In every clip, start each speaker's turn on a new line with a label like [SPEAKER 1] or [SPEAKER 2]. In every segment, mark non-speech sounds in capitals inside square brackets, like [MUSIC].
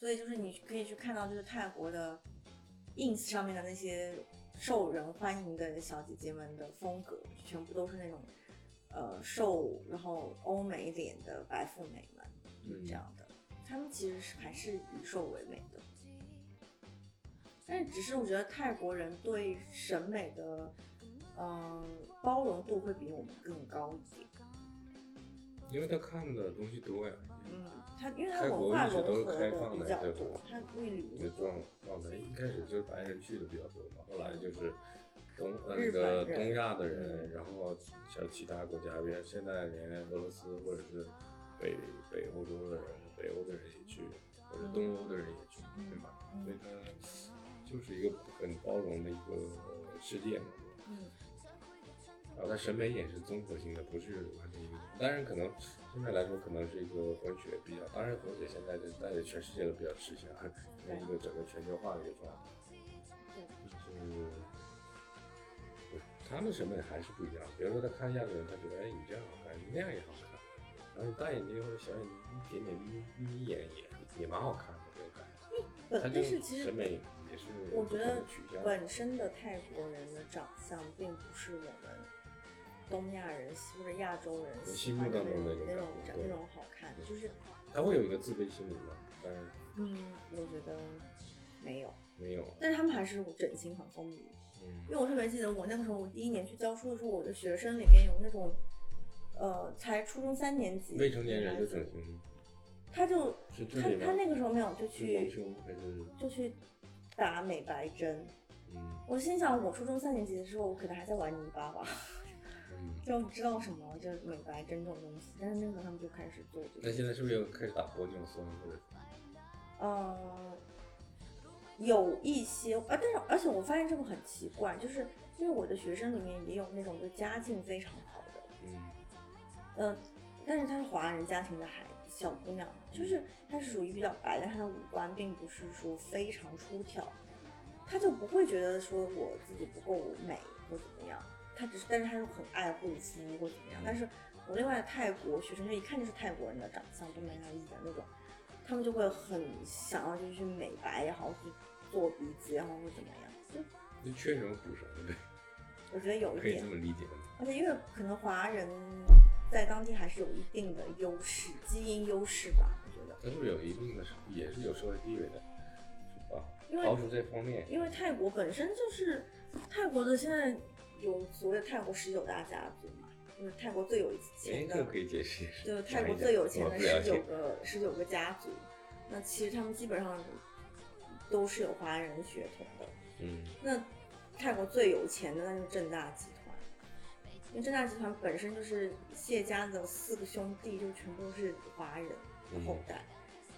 [SPEAKER 1] 所以就是你可以去看到，就是泰国的 ins 上面的那些受人欢迎的小姐姐们的风格，全部都是那种呃瘦，然后欧美脸的白富美们，就是这样的。她们其实是还是以瘦为美的，但只是我觉得泰国人对审美的嗯、包容度会比我们更高一点。
[SPEAKER 2] 因为他看的东西多呀，
[SPEAKER 1] 嗯，他因为它
[SPEAKER 2] 泰国
[SPEAKER 1] 文化
[SPEAKER 2] 一直都是
[SPEAKER 1] 融合的
[SPEAKER 2] 开放的
[SPEAKER 1] 比较多，它会旅游
[SPEAKER 2] 那状状态一开始就是白人去的比较多嘛，后来就是东呃那个东亚的人，
[SPEAKER 1] 嗯
[SPEAKER 2] 然后像其他国家，比如现在连俄罗斯或者是北北欧洲的人、北欧的人也去，或者东欧的人也去，对吧？
[SPEAKER 1] 嗯
[SPEAKER 2] 所以它就是一个很包容的一个世界嘛。
[SPEAKER 1] 嗯
[SPEAKER 2] 然后他审美也是综合性的，不是完全一个。当然，可能现在来说，可能是一个混血比较。当然，混血现在是在全世界都比较吃香，因为一个整个全球化的一个状态。
[SPEAKER 1] 对
[SPEAKER 2] 就是对他们审美还是不一样。比如说，他看亚洲人，他觉得哎，你这样好看，你那样也好看。然后你大眼睛或者小眼睛，一点点眯眯眼也也蛮好看的这种感觉。
[SPEAKER 1] 是其实
[SPEAKER 2] 审美也是
[SPEAKER 1] 我觉得。本身的泰国人的长相并不是我们东亚人或者亚洲人
[SPEAKER 2] 心目当
[SPEAKER 1] 中的那种那种好看，就是
[SPEAKER 2] 他会有一个自卑心理吧？但是
[SPEAKER 1] 嗯，我觉得没有，
[SPEAKER 2] 没有。
[SPEAKER 1] 但是他们还是整形很风靡。
[SPEAKER 2] 嗯
[SPEAKER 1] 因为我特别记得我那个时候，我第一年去教书的时候，我的学生里面有那种，呃，才初中三年级
[SPEAKER 2] 未成年人就整形，
[SPEAKER 1] 他就他？他那个时候没有，就去？就去打美白针。
[SPEAKER 2] 嗯
[SPEAKER 1] 我心想，我初中三年级的时候，我可能还在玩泥巴吧，
[SPEAKER 2] 嗯。
[SPEAKER 1] 就不知道什么就是美白针这种东西。但是那个时候他们就开始做这个，
[SPEAKER 2] 那现在是不是又开始打玻尿酸或者？
[SPEAKER 1] 呃，有一些啊，但是而且我发现这个很奇怪，就是因为我的学生里面也有那种就家境非常好的，
[SPEAKER 2] 嗯
[SPEAKER 1] 呃，但是她是华人家庭的孩子，小姑娘，就是她是属于比较白，但她的五官并不是说非常出挑，她就不会觉得说我自己不够美或怎么样，她只是，但是他又很爱护肤或怎么样。但是我另外的泰国学生就一看就是泰国人的长相，东南亚裔的那种，他们就会很想要就是去美白也好，去做鼻子也好或怎么样，就
[SPEAKER 2] 就缺什么补什么呗，
[SPEAKER 1] 我觉得有一点
[SPEAKER 2] 可以这么理解？
[SPEAKER 1] 而且因为可能华人在当地还是有一定的优势，基因优势吧，我觉得。
[SPEAKER 2] 但是有一定的，也是有社会地位的？
[SPEAKER 1] 因为
[SPEAKER 2] 刨除这方面，
[SPEAKER 1] 因为泰国本身就是泰国的，现在有所谓的泰国十九大家族嘛，就是泰国最有
[SPEAKER 2] 哎，
[SPEAKER 1] 钱的，
[SPEAKER 2] 这个可以解释解释。
[SPEAKER 1] 就是泰国最有钱的十九个十九个家族。那其实他们基本上都是有华人血统的。
[SPEAKER 2] 嗯
[SPEAKER 1] 那泰国最有钱的那就是正大集团，因为正大集团本身就是谢家的四个兄弟，就全部都是华人的后代。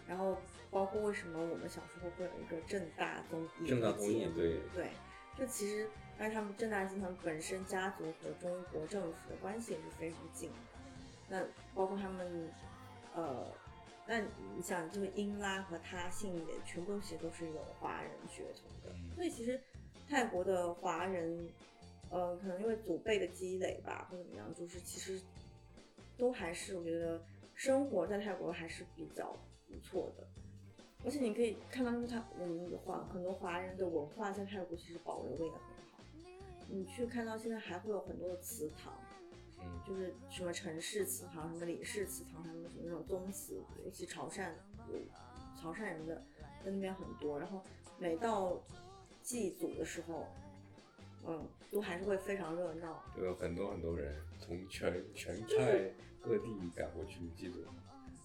[SPEAKER 1] 然后包括为什么我们小时候会有一个正大综艺
[SPEAKER 2] 正大综艺对
[SPEAKER 1] 对，就其实但是他们正大集团本身家族和中国政府的关系也是非常近的。那包括他们呃。那你想，就是英拉和他姓也全部其实都是有华人血统的，
[SPEAKER 2] 嗯
[SPEAKER 1] 所以其实泰国的华人，呃，可能因为祖辈的积累吧，或者怎么样，就是其实都还是我觉得生活在泰国还是比较不错的。而且你可以看到，就是他我们的华很多华人的文化在泰国其实保留的也很好。你去看到现在还会有很多的祠堂，
[SPEAKER 2] 嗯
[SPEAKER 1] 就是什么城市祠堂、什么李氏祠堂，他们什么那种宗祠，尤其潮汕有潮汕人的在那边很多。然后每到祭祖的时候，嗯，都还是会非常热闹。
[SPEAKER 2] 就有很多很多人从全全泰各地赶过去祭祖。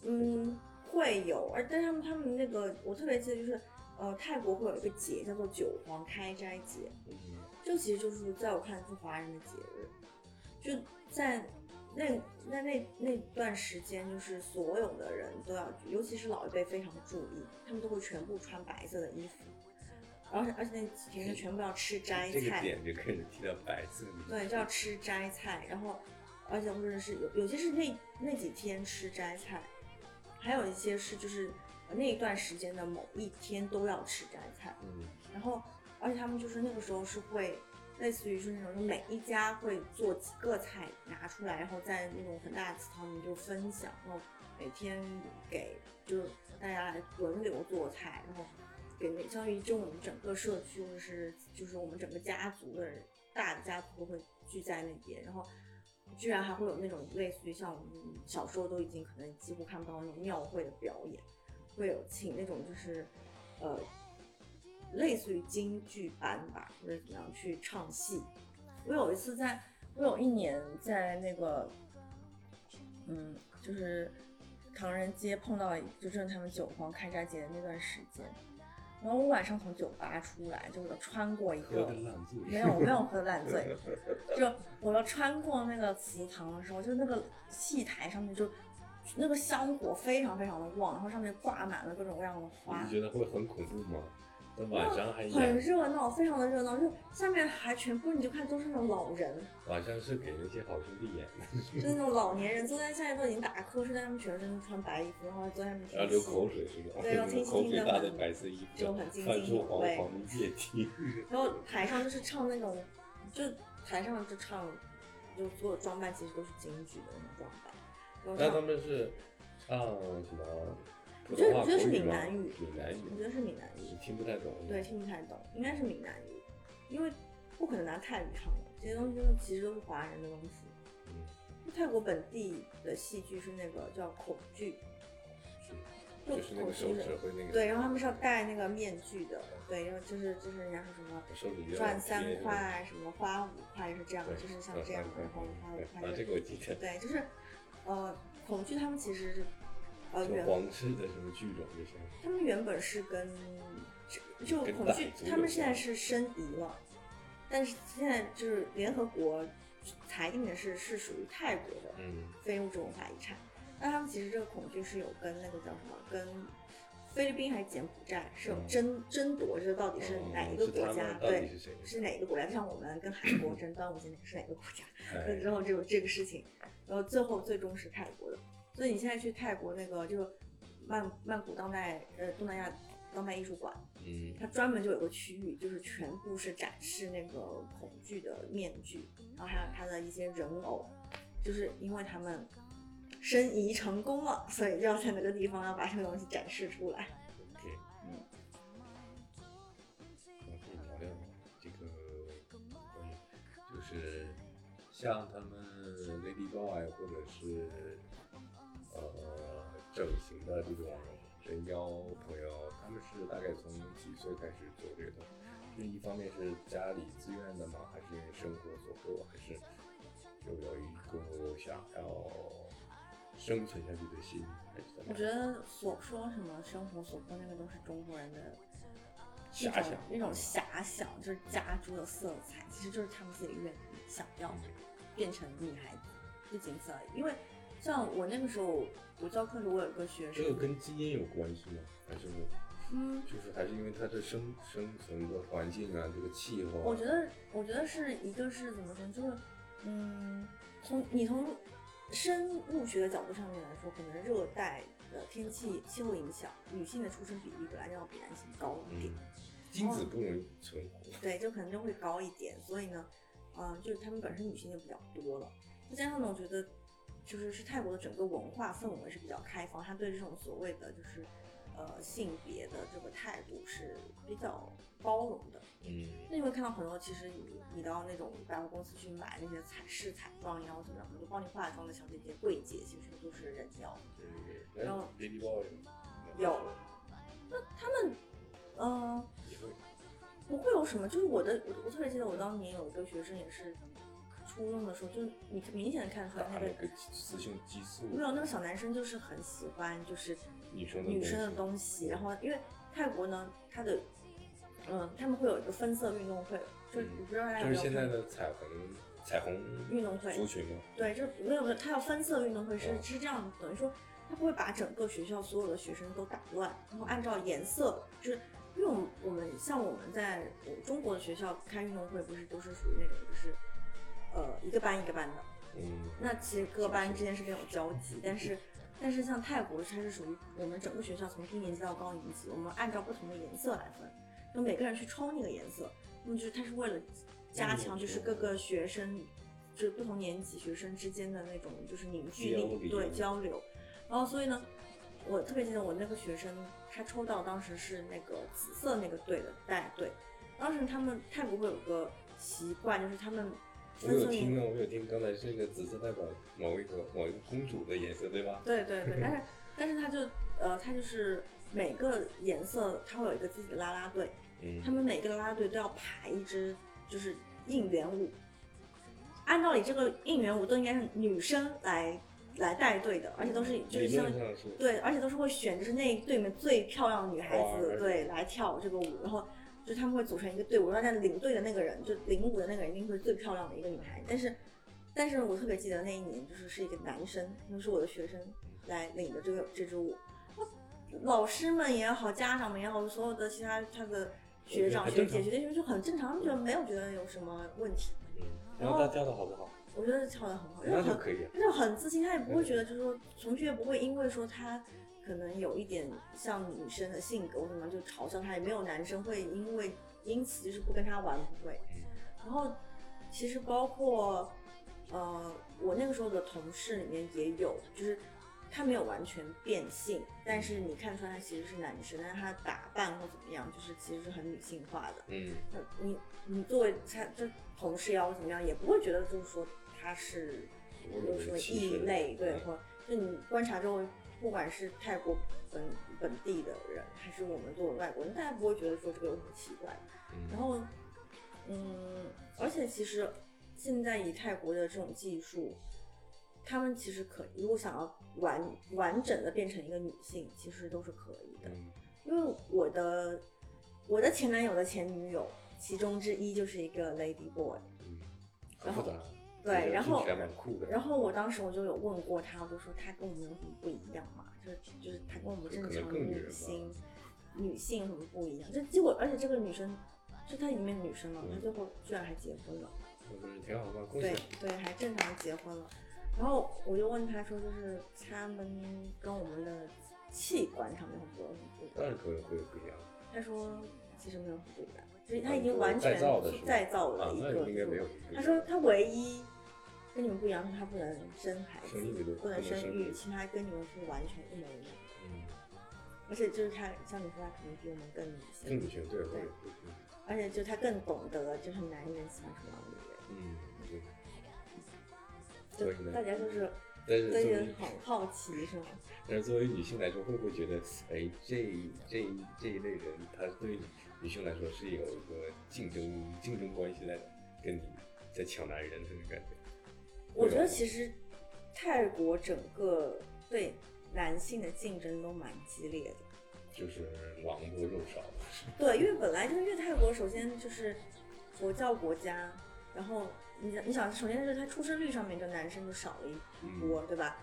[SPEAKER 1] 嗯，会有，而但是他们他们那个我特别记得就是，呃，泰国会有一个节叫做九皇开斋节，
[SPEAKER 2] 嗯。
[SPEAKER 1] 这其实就是在我看来是华人的节日，就在那那那那段时间，就是所有的人都要，尤其是老一辈非常注意，他们都会全部穿白色的衣服，而且而且那几天就全部要吃斋
[SPEAKER 2] 这个
[SPEAKER 1] 菜，
[SPEAKER 2] 点就开始提到白色的。
[SPEAKER 1] 对，就要吃斋菜，然后而且或者是有有些是那那几天吃斋菜，还有一些是就是呃那一段时间的某一天都要吃斋菜，
[SPEAKER 2] 嗯。
[SPEAKER 1] 然后而且他们就是那个时候是会类似于是那种就每一家会做几个菜拿出来，然后在那种很大的祠堂里面就分享，然后每天给就是大家来轮流做菜，然后给那相当于就我们整个社区或者是就是我们整个家族的人，大的家族都会聚在那边，然后居然还会有那种类似于像我们小时候都已经可能几乎看不到那种庙会的表演，会有请那种就是呃类似于京剧班吧，或者怎么样去唱戏。我有一次在，我有一年在那个，嗯，就是唐人街碰到，就正是他们酒坊开斋节的那段时间。然后我晚上从酒吧出来，就是穿过一个，没有没有喝烂醉，[LAUGHS] 就我要穿过那个祠堂的时候，就那个戏台上面就那个香火非常非常的旺，然后上面挂满了各种各样的花。
[SPEAKER 2] 你觉得会很恐怖吗？晚上还
[SPEAKER 1] 很热闹，非常的热闹，就下面还全部你就看都是那种老人。
[SPEAKER 2] 晚上是给那些好兄弟演的，
[SPEAKER 1] 就那种老年人坐在下面都已经打瞌睡，但他们全身都穿白衣服，然后坐在那边
[SPEAKER 2] 然后流口水是吧？
[SPEAKER 1] 对，然后听
[SPEAKER 2] 口水大的白色衣服，
[SPEAKER 1] 就很津
[SPEAKER 2] 津
[SPEAKER 1] 有味。
[SPEAKER 2] 黄黄的液体。
[SPEAKER 1] 然后台上就是唱那种，就台上就唱，就所有装扮其实都是京剧的那种装扮。
[SPEAKER 2] 那他们是唱什么？
[SPEAKER 1] 我觉得我觉得是闽南语，
[SPEAKER 2] 闽南语，
[SPEAKER 1] 我觉得是闽南语，
[SPEAKER 2] 你听不太懂。
[SPEAKER 1] 对，听不太懂，应该是闽南语，因为不可能拿泰语唱的，这些东西其实都是华人的东西。
[SPEAKER 2] 嗯，
[SPEAKER 1] 泰国本地的戏剧是那个叫口剧，
[SPEAKER 2] 是，就是那个手指会那个。
[SPEAKER 1] 对，然后他们是要戴那个面具的，对，然后就是就是人家说什么赚三块，什么花五块是这样，就是像这样的，然后花五块。
[SPEAKER 2] 啊，这个我记得。
[SPEAKER 1] 对，就是呃，恐惧他们其实是。呃，
[SPEAKER 2] 皇室的什么剧种这些？
[SPEAKER 1] 他们原本是跟就恐惧，他们现在是申遗了，但是现在就是联合国裁定的是是属于泰国的非物质文化遗产。那他们其实这个恐惧是有跟那个叫什么，跟菲律宾还是柬埔寨是有争争夺，这到底是哪一个国家？对，是哪个国家？就像我们跟韩国争 [COUGHS] 端午节是哪个国家？之后就这个事情，然后最后最终是泰国的。所以你现在去泰国那个就曼曼谷当代呃东南亚当代艺术馆，
[SPEAKER 2] 嗯，
[SPEAKER 1] 它专门就有个区域，就是全部是展示那个恐惧的面具，然后还有它的一些人偶，就是因为他们申遗成功了，所以就要在那个地方要把这个东西展示出来。
[SPEAKER 2] OK，嗯，我可以聊聊这个关于就是像他们 Lady Boy 或者是。呃，整形的这种人妖朋友，他们是大概从几岁开始做这个？是一方面是家里自愿的吗？还是因为生活所迫？还是就有一个想要生存下去的心？
[SPEAKER 1] 还是我觉得所说什么生活所迫，那个都是。中国人的
[SPEAKER 2] 遐想，
[SPEAKER 1] 那种遐想就是。加诸的色彩，其实就是。他们自己愿意想要变成女孩子，就仅此而已。因为像我那个时候，我教课时，我有个学生，
[SPEAKER 2] 这个跟基因有关系吗？还是，嗯，就是还是因为他的生生存的环境啊，这个气候。
[SPEAKER 1] 我觉得，我觉得是一个是怎么说，就是，嗯，从你从生物学的角度上面来说，可能热带的天气气候影响，女性的出生比例本来就要比男性高一点，[LAUGHS]
[SPEAKER 2] 精子不容易存活。
[SPEAKER 1] 对，就可能就会高一点，所以呢，嗯，就是他们本身女性就比较多了，再加上呢，我觉得。就是是泰国的整个文化氛围是比较开放，他对这种所谓的就是呃性别的这个态度是比较包容的。
[SPEAKER 2] 嗯，
[SPEAKER 1] 那你会看到很多，其实你你到那种百货公司去买那些彩饰彩妆呀或怎么样，就帮你化妆的小姐姐、柜姐，其实都是人妖。
[SPEAKER 2] 然后 Baby Boy
[SPEAKER 1] 有，那他们呃不会有什么，就是我的我我特别记得我当年有一个学生也是。初中的时候，就你明显的看出来他的
[SPEAKER 2] 雌性激素，
[SPEAKER 1] 没有那个小男生就是很喜欢就是
[SPEAKER 2] 女生
[SPEAKER 1] 女生的东西，然后因为泰国呢，它的嗯他们会有一个分色运动会，就你不知道大家有
[SPEAKER 2] 没有？就是现在的彩虹彩虹
[SPEAKER 1] 运动会
[SPEAKER 2] 族群吗？
[SPEAKER 1] 对，就没有没有，他要分色运动会是是这样，等于说他不会把整个学校所有的学生都打乱，然后按照颜色，就是因为我们我们像我们在中国的学校开运动会，不是都是属于那种就是。呃，一个班一个班的，
[SPEAKER 2] 嗯，
[SPEAKER 1] 那其实各班之间是没有交集，但是，但是像泰国，它是属于我们整个学校从低年级到高年级，我们按照不同的颜色来分，就每个人去抽那个颜色，那么就是它是为了加强就是各个学生，就是不同年级学生之间的那种就是凝聚力，对交流，然后所以呢，我特别记得我那个学生，他抽到当时是那个紫色那个队的带队。当时他们泰国会有个习惯，就是他们
[SPEAKER 2] 我有听呢，我有听，刚才这个紫色代表某一个某一个公主的颜色，对吧？
[SPEAKER 1] 对对对，但是 [LAUGHS] 但是他就呃，他就是每个颜色他会有一个自己的啦啦队，
[SPEAKER 2] 嗯，
[SPEAKER 1] 他们每个啦啦队都要排一支就是应援舞。按道理，这个应援舞都应该是女生来来带队的，而且都是就是像对，而且都是会选就是那一队里面最漂亮的女孩子对来跳这个舞，然后就是他们会组成一个队伍，然后但领队的那个人就领舞的那个人一定会是最漂亮的一个女孩，但是但是我特别记得那一年就是是一个男生，就是我的学生来领的这个这支舞，老师们也好，家长们也好，所有的其他他的学长学姐学弟学妹就很正常，他们觉得没有觉得有什么问题，
[SPEAKER 2] 嗯，然后他跳的好不好？
[SPEAKER 1] 我觉得跳的很好，因为很
[SPEAKER 2] 那就可以
[SPEAKER 1] 就很自信，他也不会觉得就是说同学不会因为说他可能有一点像女生的性格或什么就嘲笑他，也没有男生会因为因此就是不跟他玩，不会。然后其实包括呃我那个时候的同事里面也有，就是他没有完全变性，但是你看出来他其实是男生，但是他打扮或怎么样，就是其实是很女性化的。
[SPEAKER 2] 嗯，
[SPEAKER 1] 那你你作为他这同事呀或怎么样，也不会觉得就是说他是有什么异类，对，
[SPEAKER 2] 嗯
[SPEAKER 1] 或就你观察周围，不管是泰国本本地的人，还是我们作为外国人，大家不会觉得说这个有什么奇怪。
[SPEAKER 2] 嗯
[SPEAKER 1] 然后，嗯，而且其实现在以泰国的这种技术，他们其实可如果想要完完整的变成一个女性，其实都是可以的。
[SPEAKER 2] 嗯
[SPEAKER 1] 因为我的我的前男友的前女友，其中之一就是一个 lady boy。
[SPEAKER 2] 嗯，
[SPEAKER 1] 然后
[SPEAKER 2] 很复杂。
[SPEAKER 1] 对然后。然后我当时我就有问过他，我就说他跟我们有什么不一样嘛？就是就是他跟我们正常
[SPEAKER 2] 更女
[SPEAKER 1] 性女性什么不一样？就结果而且这个女生是她里面的女生了，她
[SPEAKER 2] 嗯
[SPEAKER 1] 最后居然还结婚了。对。对，还正常结婚了。然后我就问他说，就是他们跟我们的器官上面会不会有什么不一样？
[SPEAKER 2] 当然可能会有不一样。
[SPEAKER 1] 他说其实没有什么不一样，就是他已经完全
[SPEAKER 2] 再造的是
[SPEAKER 1] 再造
[SPEAKER 2] 啊
[SPEAKER 1] 了，一个。他说他唯一跟你们不一样，是他不能生孩子不能生育，
[SPEAKER 2] 育。
[SPEAKER 1] 其他跟你们是完全一模一样。
[SPEAKER 2] 嗯，
[SPEAKER 1] 而且就是他，像你说，他可能比我们更女性，
[SPEAKER 2] 更女性对，会有。
[SPEAKER 1] 而且就他更懂得，就是男人喜欢什么样的女人。
[SPEAKER 2] 嗯，对。所以
[SPEAKER 1] 就
[SPEAKER 2] 呢
[SPEAKER 1] 大家就是
[SPEAKER 2] 但是
[SPEAKER 1] 对
[SPEAKER 2] 作为
[SPEAKER 1] 很好奇，是吗？
[SPEAKER 2] 但是作为女性来说，会不会觉得，哎，这这这一类人，他对女性来说是有一个竞争竞争关系在，跟你在抢男人这种感觉？
[SPEAKER 1] 我觉得其实泰国整个对男性的竞争都蛮激烈的。
[SPEAKER 2] 就是狼多肉少，[LAUGHS]
[SPEAKER 1] 对，因为本来就是因为泰国首先就是佛教国家，然后你想你想，首先就是他出生率上面就男生就少了一波，对吧？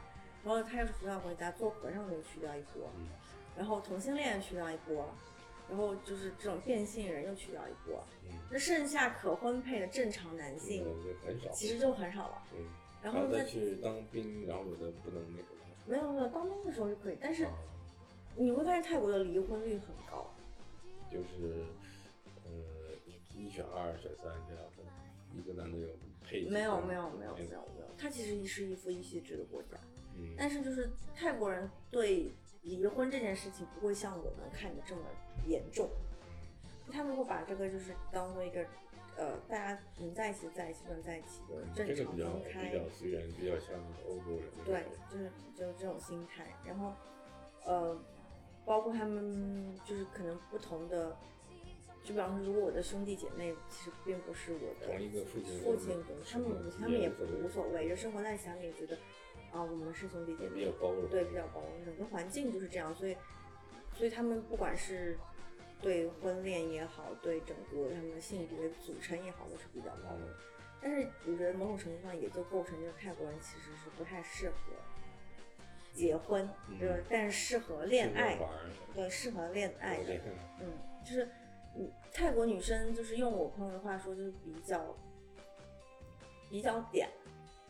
[SPEAKER 1] 然后他又是佛教国家，做和尚的又去掉一波，
[SPEAKER 2] 嗯
[SPEAKER 1] 然后同性恋去掉一波，然后就是这种变性人又去掉一波，
[SPEAKER 2] 嗯，
[SPEAKER 1] 那剩下可婚配的正常男性其实就很少了。
[SPEAKER 2] 嗯，
[SPEAKER 1] 然后
[SPEAKER 2] 再去当兵，然后有的不能那个
[SPEAKER 1] 没有没有当兵的时候是可以，但是
[SPEAKER 2] 啊，
[SPEAKER 1] 你会发现泰国的离婚率很高。
[SPEAKER 2] 就是呃一选二选三这样的，一个男的有配
[SPEAKER 1] 没有没有没有
[SPEAKER 2] 没
[SPEAKER 1] 没有没有，他其实是一夫一妻制的国家，
[SPEAKER 2] 嗯，
[SPEAKER 1] 但是就是泰国人对离婚这件事情不会像我们看的这么严重，他们会把这个就是当做一个呃大家能在一起在一起，不能在一起就正常
[SPEAKER 2] 这个比较
[SPEAKER 1] 分开。
[SPEAKER 2] 比，较比较像欧洲人
[SPEAKER 1] 对，就是就是这种心态，然后呃包括他们就是可能不同的。就比方说，如果我的兄弟姐妹其实并不是我的
[SPEAKER 2] 同一个父亲
[SPEAKER 1] 父亲他们母亲他们也不无所谓，就生活在一起，他们也觉得啊，我们是兄弟姐妹。
[SPEAKER 2] 比较，包容，
[SPEAKER 1] 对，比较包容，整个环境就是这样，所以，所以他们不管是对婚恋也好，对整个他们的性别组成也好，都是比较包容。但是我觉得某种程度上也就构成，就是泰国人其实是不太适合结婚，
[SPEAKER 2] 嗯
[SPEAKER 1] 就但是适合恋爱，对，适合恋爱的嗯，就是嗯，泰国女生就是用我朋友的话说，就是比较比较嗲，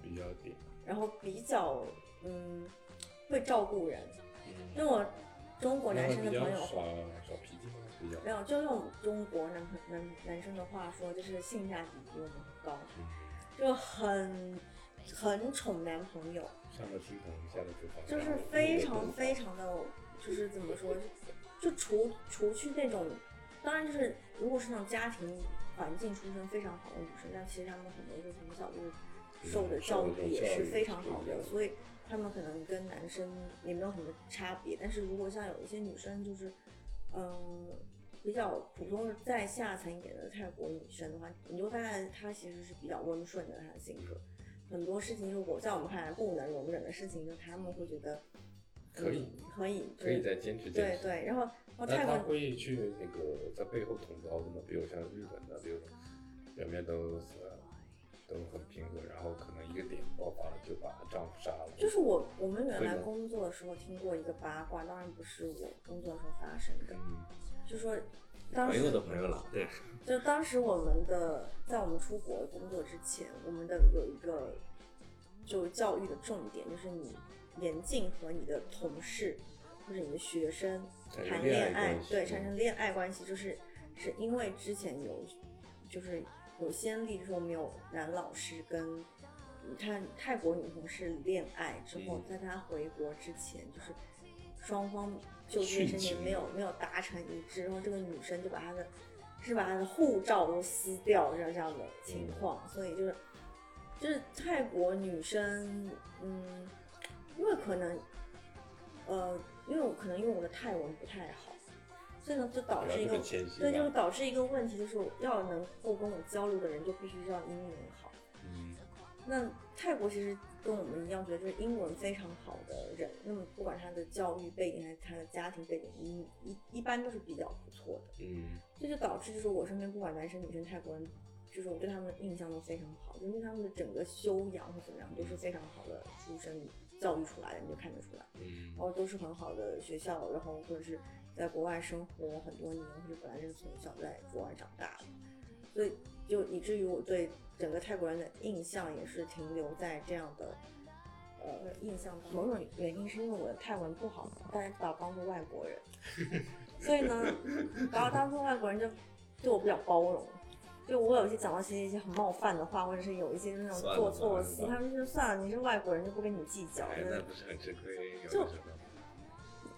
[SPEAKER 2] 比较嗲，
[SPEAKER 1] 然后比较嗯会照顾人。
[SPEAKER 2] 嗯，
[SPEAKER 1] 用我中国男生的朋友
[SPEAKER 2] 耍耍脾气吗？比较。
[SPEAKER 1] 没有，就用中国男朋男男生的话说，就是性价比比我们高，
[SPEAKER 2] 嗯。
[SPEAKER 1] 就很很宠男朋友，就是非常非常的，就是怎么说，就除除去那种，当然就是如果是那种家庭环境出身非常好的女生，但其实她们很多就从小就是受的教育也是非常好的，所以她们可能跟男生也没有什么差别。但是如果像有一些女生就是，嗯。比较普通在下层一点的泰国女生的话，你就发现她其实是比较温顺的，她的性格，很多事情如果在我们看来不能容忍的事情，就他们会觉得
[SPEAKER 2] 可以，
[SPEAKER 1] 可以，
[SPEAKER 2] 可以再坚持坚
[SPEAKER 1] 持。对对，然后
[SPEAKER 2] 那他会去那个在背后捅刀子吗？比如像日本的，比如表面都都很平和，然后可能一个点爆发了就把丈夫杀了。
[SPEAKER 1] 就是我我们原来工作的时候听过一个八卦，当然不是我工作的时候发生的。就说，
[SPEAKER 2] 朋友的朋友了，对。
[SPEAKER 1] 就当时我们的在我们出国工作之前，我们的有一个就教育的重点，就是你严禁和你的同事或者你的学生谈恋爱，对，产生恋爱关系，就是是因为之前有就是有先例，就是我们有男老师跟你看泰国女同事恋爱之后，在他回国之前，就是双方。就这件事情没有没有达成一致，然后这个女生就把她的，是把她的护照都撕掉，这样这样的情况，所以就是就是泰国女生，嗯，因为可能，呃，因为我可能因为我的泰文不太好，所以呢就导致一个对，就是导致一个问题，就是要能够跟我交流的人就必须要英文好。
[SPEAKER 2] 嗯，
[SPEAKER 1] 那泰国其实。跟我们一样，觉得就是英文非常好的人，那么不管他的教育背景还是他的家庭背景，一一一般都是比较不错的。
[SPEAKER 2] 嗯，
[SPEAKER 1] 这就导致就是我身边不管男生女生泰国人，就是我对他们的印象都非常好，因为他们的整个修养或怎么样都是非常好的出身教育出来的，你就看得出来。
[SPEAKER 2] 嗯，
[SPEAKER 1] 然后都是很好的学校，然后或者是在国外生活很多年，或者本来就是从小在国外长大的，所以就以至于我对。整个泰国人的印象也是停留在这样的呃印象。某种原因是因为我的泰文不好，大家把我当做外国人，[LAUGHS] 所以呢，把我当做外国人就对我比较包容。就我有些讲到一些一些很冒犯的话，或者是有一些那种做错事，他们就算了，你是外国人就不跟你计较。
[SPEAKER 2] 那不是很吃亏？
[SPEAKER 1] 就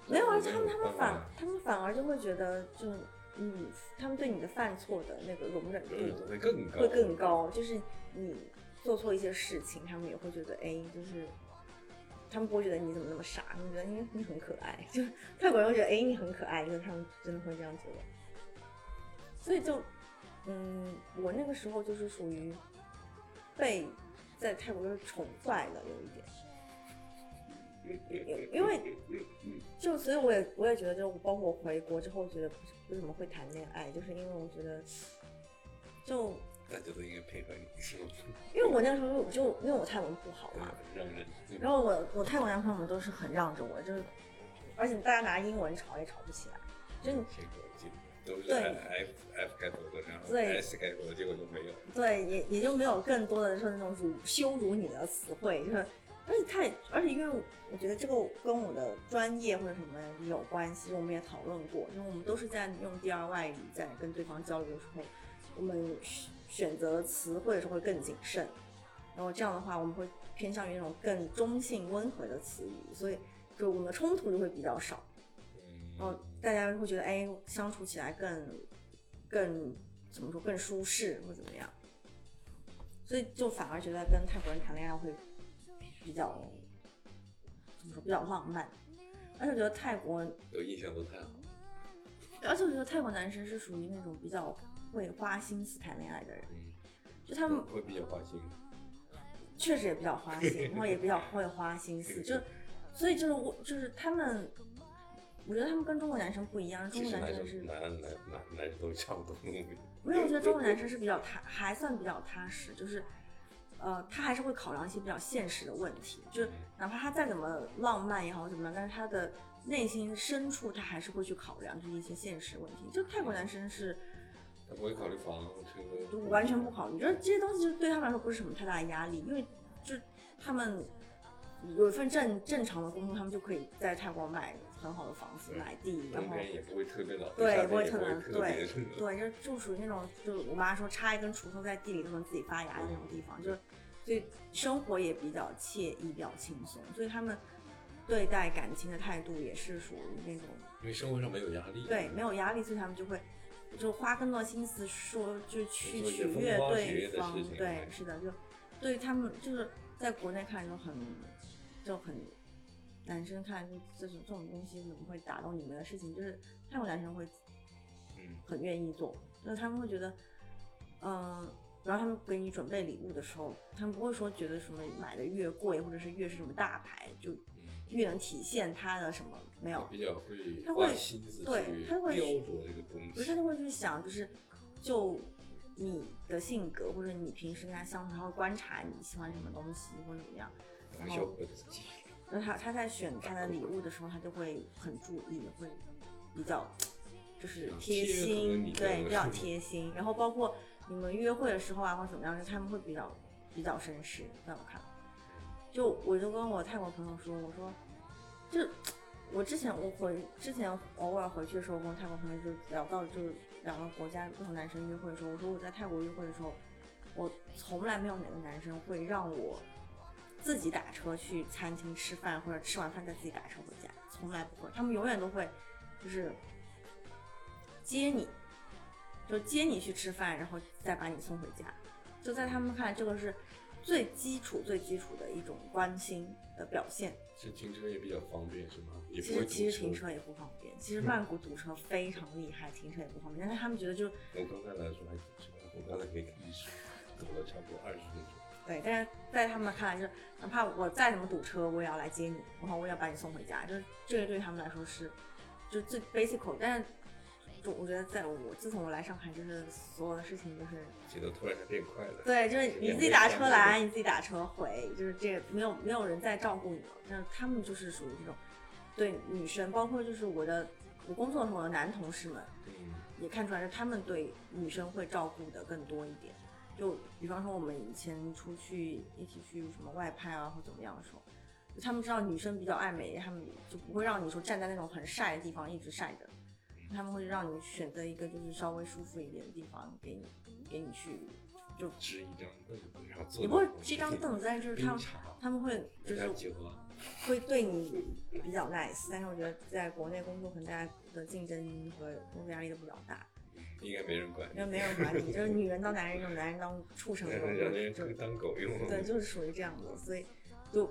[SPEAKER 1] 没有啊，他们他们反他们反而就会觉得就。嗯，他们对你的犯错的那个容忍度
[SPEAKER 2] 会更高，
[SPEAKER 1] 会更高。就是你做错一些事情，他们也会觉得，哎，就是他们不会觉得你怎么那么傻，他们觉得你你很可爱。[LAUGHS] 就泰国人会觉得，哎，你很可爱，就是他们真的会这样觉得。所以就，嗯，我那个时候就是属于被在泰国就是宠坏了，有一点。因为就所以我也我也觉得，就包括我回国之后，觉得不怎么会谈恋爱，就是因为我觉得就
[SPEAKER 2] 大家都应该配合你，是吗？
[SPEAKER 1] 因为我那时候就因为我泰文不好嘛，
[SPEAKER 2] 让人。
[SPEAKER 1] 然后我我泰国男朋友们都是很让着我，就是而且大家拿英文吵也吵不起来，就你
[SPEAKER 2] 都是 F F 开头的，然后 S 开头的结果就没有。
[SPEAKER 1] 对，也也就没有更多的说那种辱羞辱你的词汇，就是。而且太，而且因为我觉得这个跟我的专业或者什么有关系，我们也讨论过，因为我们都是在用第二外语在跟对方交流的时候，我们选择词汇的时候会更谨慎，然后这样的话我们会偏向于那种更中性温和的词语，所以就我们的冲突就会比较少，然后大家会觉得哎相处起来更更怎么说更舒适或怎么样，所以就反而觉得跟泰国人谈恋爱会。比较怎么说？比较浪漫，而且我觉得泰国
[SPEAKER 2] 有印象都太好。
[SPEAKER 1] 而且我觉得泰国男生是属于那种比较会花心思谈恋爱的人，就他们
[SPEAKER 2] 会比较花心，
[SPEAKER 1] 确实也比较花心，然后也比较会花心思，就 [LAUGHS] 所以就是我就是他们，我觉得他们跟中国男生不一样，中国男生是
[SPEAKER 2] 男男男男生都差不多。[LAUGHS]
[SPEAKER 1] 没有，我觉得中国男生是比较踏，还算比较踏实，就是。呃，他还是会考量一些比较现实的问题，就是哪怕他再怎么浪漫也好怎么样，但是他的内心深处他还是会去考量这一些现实问题。就泰国男生是，
[SPEAKER 2] 他不会考虑房车，
[SPEAKER 1] 完全不考虑，就是这些东西就对他们来说不是什么太大的压力，因为就他们有一份正正常的工作，他们就可以在泰国买很好的房子、买地，然后
[SPEAKER 2] 也不会特别老，
[SPEAKER 1] 对，
[SPEAKER 2] 也不
[SPEAKER 1] 会特
[SPEAKER 2] 别
[SPEAKER 1] 对对，就就属于那种，就我妈说插一根锄头在地里都能自己发芽的那种地方，就。所以生活也比较惬意、比较轻松，所以他们对待感情的态度也是属于那种
[SPEAKER 2] 因为生活上没有压力。
[SPEAKER 1] 对没有压力，所以他们就会就花更多心思说，就去取悦对方对，是的，就对他们就是在国内看就很就很男生看就这种这种东西怎么会打动你们的事情，就是泰国男生会
[SPEAKER 2] 嗯，
[SPEAKER 1] 很愿意做，就是他们会觉得，嗯、然后他们给你准备礼物的时候，他们不会说觉得什么买的越贵或者是越是什么大牌就越能体现他的什么没有，
[SPEAKER 2] 比较会
[SPEAKER 1] 他会对他会
[SPEAKER 2] 雕琢这个东
[SPEAKER 1] 不是
[SPEAKER 2] 西。
[SPEAKER 1] 他会去想就是就你的性格或者你平时跟他相处，他会观察你喜欢什么东西或者怎么样，然后他他在选他的礼物的时候，他就会很注意，会比较就是贴心，对，比较贴心。然后包括你们约会的时候啊，或怎么样，就他们会比较比较绅士，在我看来。就我就跟我泰国朋友说，我说，就我之前我回之前偶尔回去的时候，跟我泰国朋友就聊到就是两个国家不同男生约会的时候，我说我在泰国约会的时候，我从来没有哪个男生会让我自己打车去餐厅吃饭，或者吃完饭再自己打车回家，从来不会。他们永远都会就是接你，就接你去吃饭，然后再把你送回家。就在他们看来，这个是最基础、最基础的一种关心的表现。
[SPEAKER 2] 这停车也比较方便是吗？也
[SPEAKER 1] 其
[SPEAKER 2] 不会堵
[SPEAKER 1] 实其实停车也不方便，其实曼谷堵车非常厉害，停车也不方便。但是他们觉得就
[SPEAKER 2] 我刚才来说还堵车，我刚才给你说堵了差不多二十分钟。
[SPEAKER 1] 对，但是在他们看来，就是哪怕我再怎么堵车，我也要来接你，然后我也要把你送回家，就是这个对他们来说是就最 basic。但是就我觉得，在我自从我来上海，就是所有的事情就是
[SPEAKER 2] 节奏突然就变快了。
[SPEAKER 1] 对，就是你自己打车来，你自己打车回，就是这个没有没有人在照顾你了。那他们就是属于这种对女生，包括就是我的我工作的时候，我的男同事们
[SPEAKER 2] 嗯，
[SPEAKER 1] 也看出来，是他们对女生会照顾的更多一点。就比方说我们以前出去一起去什么外拍啊或怎么样的时候，就他们知道女生比较爱美，他们就不会让你说站在那种很晒的地方一直晒着，他们会让你选择一个就是稍微舒服一点的地方给你给你去，就
[SPEAKER 2] 支一张凳子，然后坐。
[SPEAKER 1] 也不会支一张凳子，但是就是他们，他们会就是会对你比较 nice，但是我觉得在国内工作可能大家的竞争和工作压力都比较大，
[SPEAKER 2] 应该没人管
[SPEAKER 1] 因为没人管你，就是女人当男人用，男人当畜生用，[LAUGHS]
[SPEAKER 2] 让人当狗用。
[SPEAKER 1] 对，就是属于这样的，所以就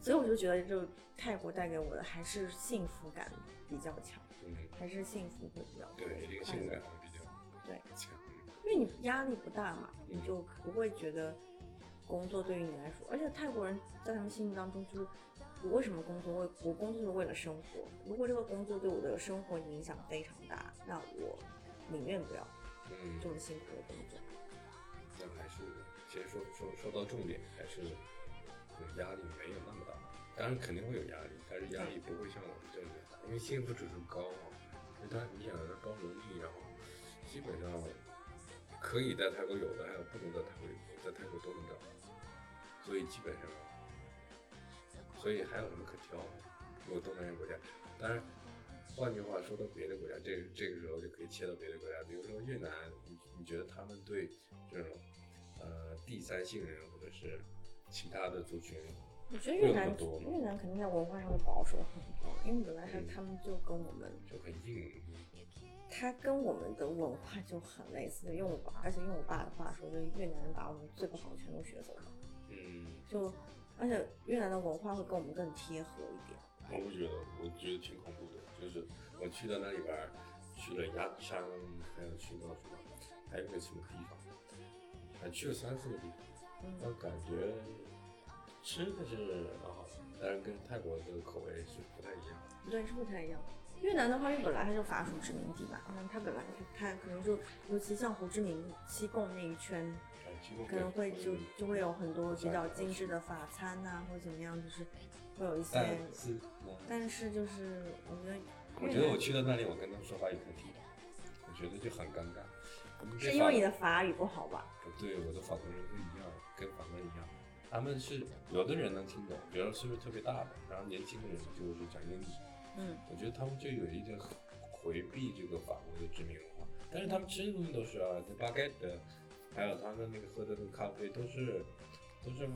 [SPEAKER 1] 所以我就觉得，就泰国带给我的还是幸福感比较强，
[SPEAKER 2] 嗯，
[SPEAKER 1] 还是幸福会比较多
[SPEAKER 2] 对，这个性感会比较
[SPEAKER 1] 对，
[SPEAKER 2] 强。
[SPEAKER 1] 因为你压力不大嘛，你就不会觉得工作对于你来说，而且泰国人在他们心目当中就是。我为什么工作？我我工作是为了生活。如果这个工作对我的生活影响非常大，那我宁愿不要
[SPEAKER 2] 嗯
[SPEAKER 1] 这，么辛苦的工作。
[SPEAKER 2] 那还是其实说说说到重点，还是呃压力没有那么大。当然肯定会有压力，但是压力不会像我们这样大，因为幸福指数高啊。因为他你想要高能力，然后基本上可以在泰国有的，还有不能在泰国有的，在泰国都能找到。所以基本上，所以还有什么可挑的？如果东南亚国家，当然，换句话说到别的国家，这个这个时候就可以切到别的国家，比如说越南，你你觉得他们对这种呃第三性人或者是其他的族群，
[SPEAKER 1] 我觉得越南越南肯定在文化上会保守很多，因为本来他
[SPEAKER 2] 嗯
[SPEAKER 1] 他们就跟我们，
[SPEAKER 2] 就很硬，
[SPEAKER 1] 他跟我们的文化就很类似。用我爸，而且用我爸的话说，就是越南人把我们最不好的全都学走了。
[SPEAKER 2] 嗯，
[SPEAKER 1] 就而且越南的文化会跟我们更贴合一点。
[SPEAKER 2] 我不觉得，我觉得挺恐怖的。就是我去到那里边儿，去了鸭子山，还有去到什么，还有个什么地方，还去了三四个地方。我
[SPEAKER 1] 嗯，
[SPEAKER 2] 感觉吃的是蛮好的，但是跟泰国的口味是不太一样。
[SPEAKER 1] 对，是不太一样。越南的话，因为本来它就法属殖民地嘛，那它本来它可能就，尤其像胡志明、西贡那一圈，可能会就
[SPEAKER 2] 嗯
[SPEAKER 1] 就会有很多比较精致的法餐呐、或者怎么样，就是会有一些。
[SPEAKER 2] 但是，
[SPEAKER 1] 但是就是我觉得
[SPEAKER 2] 我觉得我去到那里，我跟他们说话也很听，我觉得就很尴尬。
[SPEAKER 1] 是因为你的法语不好吧？
[SPEAKER 2] 不对，我的法国人不一样，跟法国人一样，他们是有的人能听懂，比如说岁数特别大的，然后年轻的人就是讲英语。
[SPEAKER 1] 嗯，
[SPEAKER 2] 我觉得他们就有一点回避这个法国的殖民文化，但是他们吃的东西都是啊，那 baguette，还有他们那个喝的那个咖啡都是都是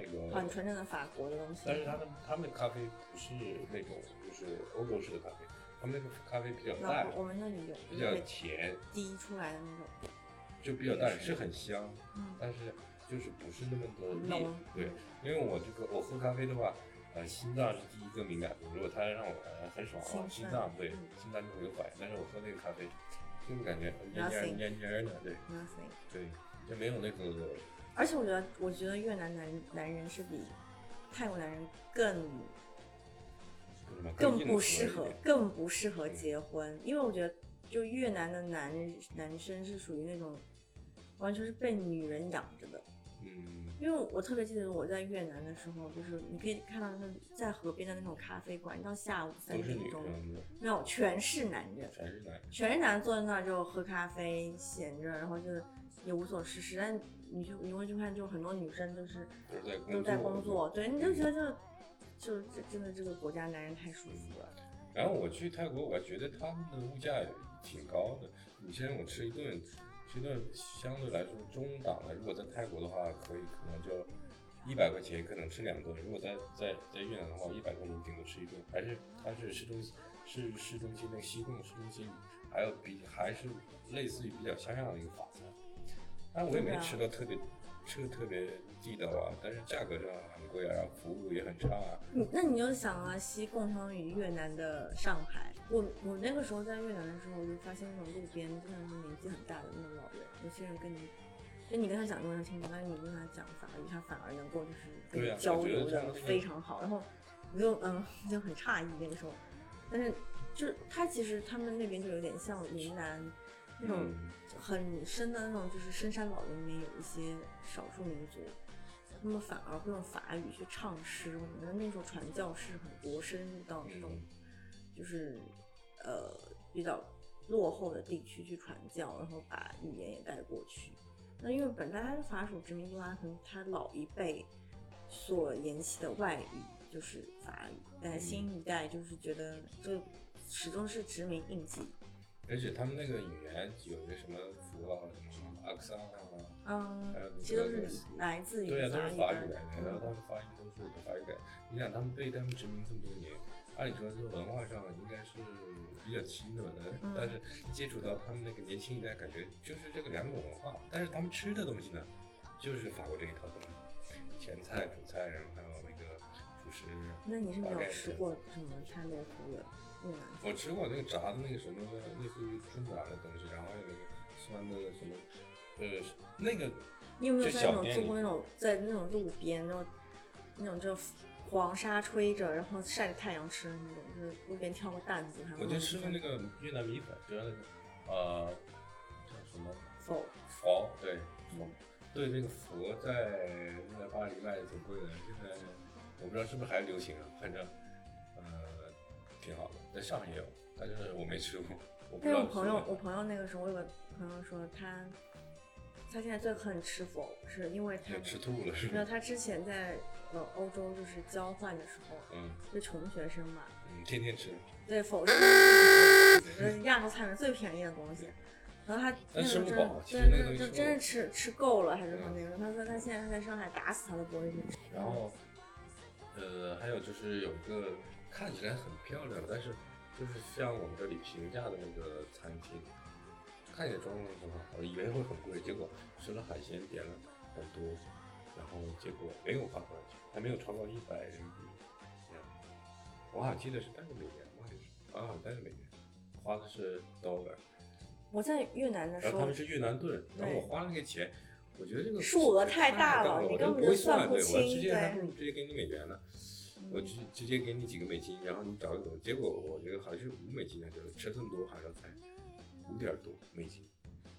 [SPEAKER 2] 那个
[SPEAKER 1] 很纯正的法国的东西。
[SPEAKER 2] 但是他们他们的咖啡不是那种就是欧洲式的咖啡，他们那个咖啡比较淡，
[SPEAKER 1] 我们那里有
[SPEAKER 2] 比较
[SPEAKER 1] 会
[SPEAKER 2] 甜，
[SPEAKER 1] 滴出来的那种，
[SPEAKER 2] 就比较淡，是很香，
[SPEAKER 1] 嗯，
[SPEAKER 2] 但是就是不是那么的烈
[SPEAKER 1] 浓。
[SPEAKER 2] 对，因为我这个我喝咖啡的话，呃，心脏是第一个敏感部，如果它让我呃很爽啊，心脏对
[SPEAKER 1] 嗯
[SPEAKER 2] 心脏就会有反应，但是我喝那个咖啡就是感觉蔫蔫蔫蔫的，对
[SPEAKER 1] nothing。
[SPEAKER 2] 对，就没有那个
[SPEAKER 1] 而且我觉得，我觉得越南男男人是比泰国男人更更不适合，更不适合结婚，因为我觉得，就越南的男男生是属于那种完全是被女人养着的。
[SPEAKER 2] 嗯，
[SPEAKER 1] 因为我特别记得我在越南的时候，就是你可以看到那在河边的那种咖啡馆，到下午三点钟，没有全是男人，
[SPEAKER 2] 全是男人，
[SPEAKER 1] 全是男的坐在那儿就喝咖啡闲着，然后就是也无所事事。但你就你会去看，就很多女生就是
[SPEAKER 2] 都是在工
[SPEAKER 1] 都在工作，对，你就觉得
[SPEAKER 2] 嗯
[SPEAKER 1] 就就这真的这个国家男人太舒服了。
[SPEAKER 2] 然后我去泰国，我觉得他们的物价也挺高的。以前我吃一顿，吃一顿相对来说中档的，如果在泰国的话，可以可能就一百块钱可能吃两顿；如果在在在越南的话，一百块钱顶多吃一顿。还是它是市中心，是市中心那个西贡市中心，还有比还是类似于比较像样的一个法餐。但我也没吃到特别吃的特别地道啊，但是价格上很贵啊，然后服务也很差啊。
[SPEAKER 1] 你那你就想啊，西贡相当于越南的上海。我我那个时候在越南的时候，我就发现那种路边真的是年纪很大的那种老人，有些人跟你，就你跟他讲中文听不懂，但是你跟他讲法语，他反而能够就是跟你交流的非常好。然后我就嗯就很诧异那个时候，但是就是他其实他们那边就有点像云南那种
[SPEAKER 2] 嗯
[SPEAKER 1] 很深的那种，就是深山老林里面有一些少数民族，他们反而会用法语去唱诗。我觉得那时候传教士很多，深入到那种
[SPEAKER 2] 嗯
[SPEAKER 1] 就是呃比较落后的地区去传教，然后把语言也带过去。那因为本来它是法属殖民地，它可能它老一辈所沿袭的外语就是法语，但新一代就是觉得这始终是殖民印记。
[SPEAKER 2] 而且他们那个语言有个什么符号，什么阿克桑啊，
[SPEAKER 1] 嗯
[SPEAKER 2] 还有，
[SPEAKER 1] 其实都是来自于
[SPEAKER 2] 对啊、都是法语
[SPEAKER 1] 的
[SPEAKER 2] 来的，然后他们发音都是法语改。你想他们被他们殖民这么多年，按理说这个文化上应该是比较亲的的，
[SPEAKER 1] 嗯
[SPEAKER 2] 但是接触到他们那个年轻一代，感觉就是这个两种文化，但是他们吃的东西呢，就是法国这一套东西，前菜、主菜，然后还有那个主食。
[SPEAKER 1] 那你是没有吃过什么菜洛夫的越南菜？
[SPEAKER 2] 我吃过那个炸的那个什么类似于春卷的东西，然后还有那个酸的什么，呃，那个
[SPEAKER 1] 你有没有
[SPEAKER 2] 就
[SPEAKER 1] 在那种做过那种在那种路边，然后那种就黄沙吹着，然后晒着太阳吃的那种，就是路边挑个担子，还有
[SPEAKER 2] 我就吃过那个越南米粉，就是那个呃叫什么？
[SPEAKER 1] 佛，
[SPEAKER 2] 佛，对佛
[SPEAKER 1] 嗯，
[SPEAKER 2] 对那个佛在在巴黎卖的挺贵的，现在我不知道是不是还流行啊，反正呃挺好的，在上海也有，但是我没吃过，我不
[SPEAKER 1] 但是我朋友，我朋友那个时候，我有个朋友说他，他现在最恨吃否，是因为他
[SPEAKER 2] 吃吐了？
[SPEAKER 1] 没有他之前在呃欧洲就是交换的时候，
[SPEAKER 2] 嗯
[SPEAKER 1] 是穷学生嘛，
[SPEAKER 2] 嗯，天天吃，[LAUGHS]
[SPEAKER 1] 对否是 [LAUGHS] 呃亚洲菜里面最便宜的东西。然后他那
[SPEAKER 2] 但吃不饱其
[SPEAKER 1] 真
[SPEAKER 2] 实那个东西
[SPEAKER 1] 就真是吃吃够了，还是说
[SPEAKER 2] 嗯
[SPEAKER 1] 那个？他说他现在在上海打死他都不会去吃。
[SPEAKER 2] 然后呃还有就是有一个看起来很漂亮，但是就是像我们这里平价的那个餐厅，看起来装潢很好，我以为会很贵，结果吃了海鲜点了很多，然后结果没有花多少钱，还没有超过一百人民币。我好像记得是带着美元，我好像是，我好像带着美元，花的是 dollar，
[SPEAKER 1] 我在越南的时候
[SPEAKER 2] 然后他们，是越南盾，然后我花了那个钱，我觉得这个
[SPEAKER 1] 数额太大
[SPEAKER 2] 高
[SPEAKER 1] 了你
[SPEAKER 2] 我都不
[SPEAKER 1] 根本就算
[SPEAKER 2] 会算，对我直接还不如直接给你美元呢。我直直接给你几个美金，然后你找一种，结果我觉得好像是五美金啊，就是吃这么多好像才五点多美金。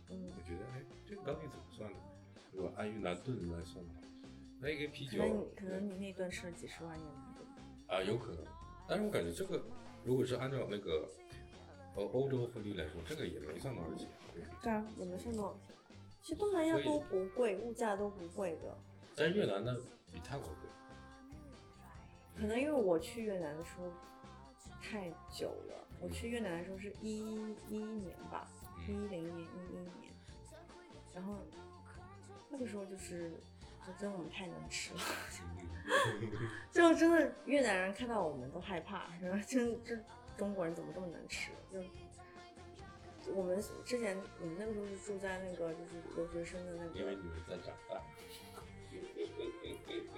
[SPEAKER 1] 嗯，
[SPEAKER 2] 我觉得哎，这个到底怎么算的？如果按越南盾来算的话，那一个啤酒
[SPEAKER 1] 可能你可能你那顿吃了几十万越南盾。
[SPEAKER 2] 啊有可能，但是我感觉这个如果是按照那个欧欧洲汇率来说，这个也没算多少钱。
[SPEAKER 1] 对啊，也没算多少钱。其实东南亚都不贵，物价都不贵的。
[SPEAKER 2] 但是越南呢比泰国贵。
[SPEAKER 1] 可能因为我去越南的时候太久了，我去越南的时候是一一年吧，一零年、一一年，然后那个时候就是就真的我们太能吃了，[LAUGHS] 就真的越南人看到我们都害怕，然后 [LAUGHS] 真这中国人怎么这么能吃？就我们之前我们那个时候是住在那个就是留学生的那个，
[SPEAKER 2] 因为你们在长大。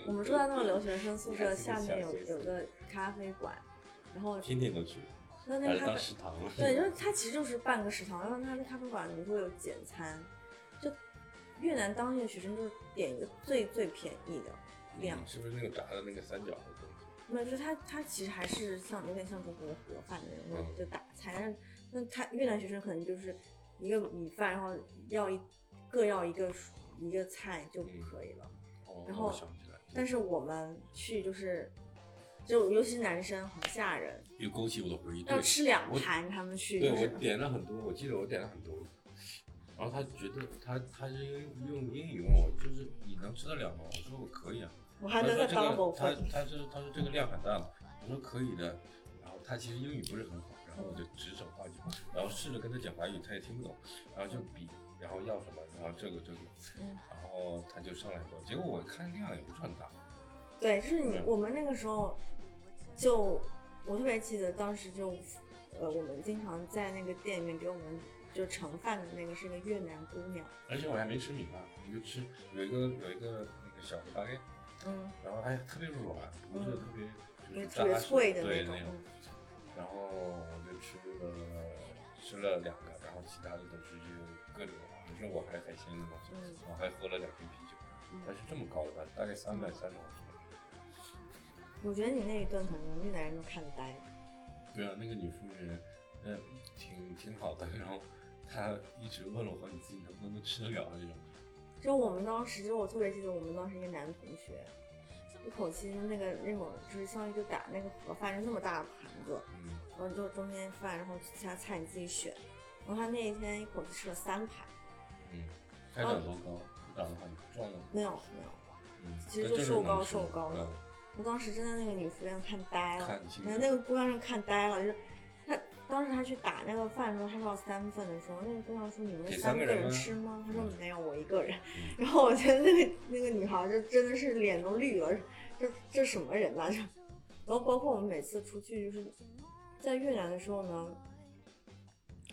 [SPEAKER 1] 我们住在那个留学生宿舍下面有有个咖啡馆，然后
[SPEAKER 2] 天天都去，
[SPEAKER 1] 那那咖啡
[SPEAKER 2] 食堂了。
[SPEAKER 1] 对，[LAUGHS] 就是它其实就是半个食堂，然后它那咖啡馆里会有简餐，就越南当地的学生就是点一个最最便宜的量，
[SPEAKER 2] 嗯是不是那个炸的那个三角的东西？
[SPEAKER 1] 没有，就是它它其实还是像有点像中国的盒饭那种，
[SPEAKER 2] 嗯
[SPEAKER 1] 就打菜，但是那他越南学生可能就是一个米饭，然后要一各要一个一个菜就可以了。
[SPEAKER 2] 哦，
[SPEAKER 1] 然后
[SPEAKER 2] 我想起来，
[SPEAKER 1] 但是我们去就是，就尤其是男生很吓人，
[SPEAKER 2] 又勾起我的回忆。
[SPEAKER 1] 要
[SPEAKER 2] 对
[SPEAKER 1] 吃两
[SPEAKER 2] 我
[SPEAKER 1] 盘，他们去
[SPEAKER 2] 对我
[SPEAKER 1] 是
[SPEAKER 2] 点了很多，我记得我点了很多，然后他觉得他他是用英语问我，就是你能吃得了吗？我说我可以啊。
[SPEAKER 1] 我还能再
[SPEAKER 2] 他说这个他
[SPEAKER 1] 分。
[SPEAKER 2] 他是他说这个量很大的，我说可以的。然后他其实英语不是很好，然后我就指手画脚，然后试着跟他讲华语，他也听不懂，然后就比，然后要什么，然后这个这个，
[SPEAKER 1] 嗯。
[SPEAKER 2] 然后他就上来说，结果我看量也不是很大，
[SPEAKER 1] 对，就是你
[SPEAKER 2] 嗯
[SPEAKER 1] 我们那个时候就我特别记得当时就呃我们经常在那个店里面给我们就盛饭的那个是个越南姑娘，
[SPEAKER 2] 而且我还没吃米饭，我就吃有一个有一个那个小的巴盖，
[SPEAKER 1] 嗯，
[SPEAKER 2] 然后还特别软，不是
[SPEAKER 1] 嗯。
[SPEAKER 2] 特别
[SPEAKER 1] 特别脆的那种，
[SPEAKER 2] 对那种。
[SPEAKER 1] 嗯。
[SPEAKER 2] 然后我就吃了吃了两个，然后其他的都是就各种，比如说我还海鲜的东西，
[SPEAKER 1] 嗯
[SPEAKER 2] 我还喝了两瓶啤酒，
[SPEAKER 1] 嗯
[SPEAKER 2] 它是这么高的吧，大概三百三十毫升。
[SPEAKER 1] 我觉得你那一顿可能越南人都看呆。
[SPEAKER 2] 对啊，那个女服务员，嗯，挺挺好的，然后她一直问了我你自己能不能吃得了那种。
[SPEAKER 1] 就我们当时，就我特别记得我们当时一个男同学，一口气就那个那种就是相当于就打那个盒饭，就那么大的盘子，
[SPEAKER 2] 嗯，
[SPEAKER 1] 然后就中间饭，然后其他菜你自己选。然后他那一天一口气吃了三盘，
[SPEAKER 2] 嗯，她长多高？长得很壮的。
[SPEAKER 1] 没有没有。
[SPEAKER 2] 嗯，
[SPEAKER 1] 其实就瘦高瘦高的
[SPEAKER 2] 嗯
[SPEAKER 1] 我当时真的那个女服务员看呆了，那那个姑娘是看呆了，就是她当时她去打那个饭的时候，她要三份的时候，那个姑娘说你们三个人吃吗？她说
[SPEAKER 2] 嗯
[SPEAKER 1] 没有，我一个人。
[SPEAKER 2] 嗯
[SPEAKER 1] 然后我觉得那个那个女孩就真的是脸都绿了，这这什么人呐、这，[LAUGHS] 然后包括我们每次出去就是在越南的时候呢，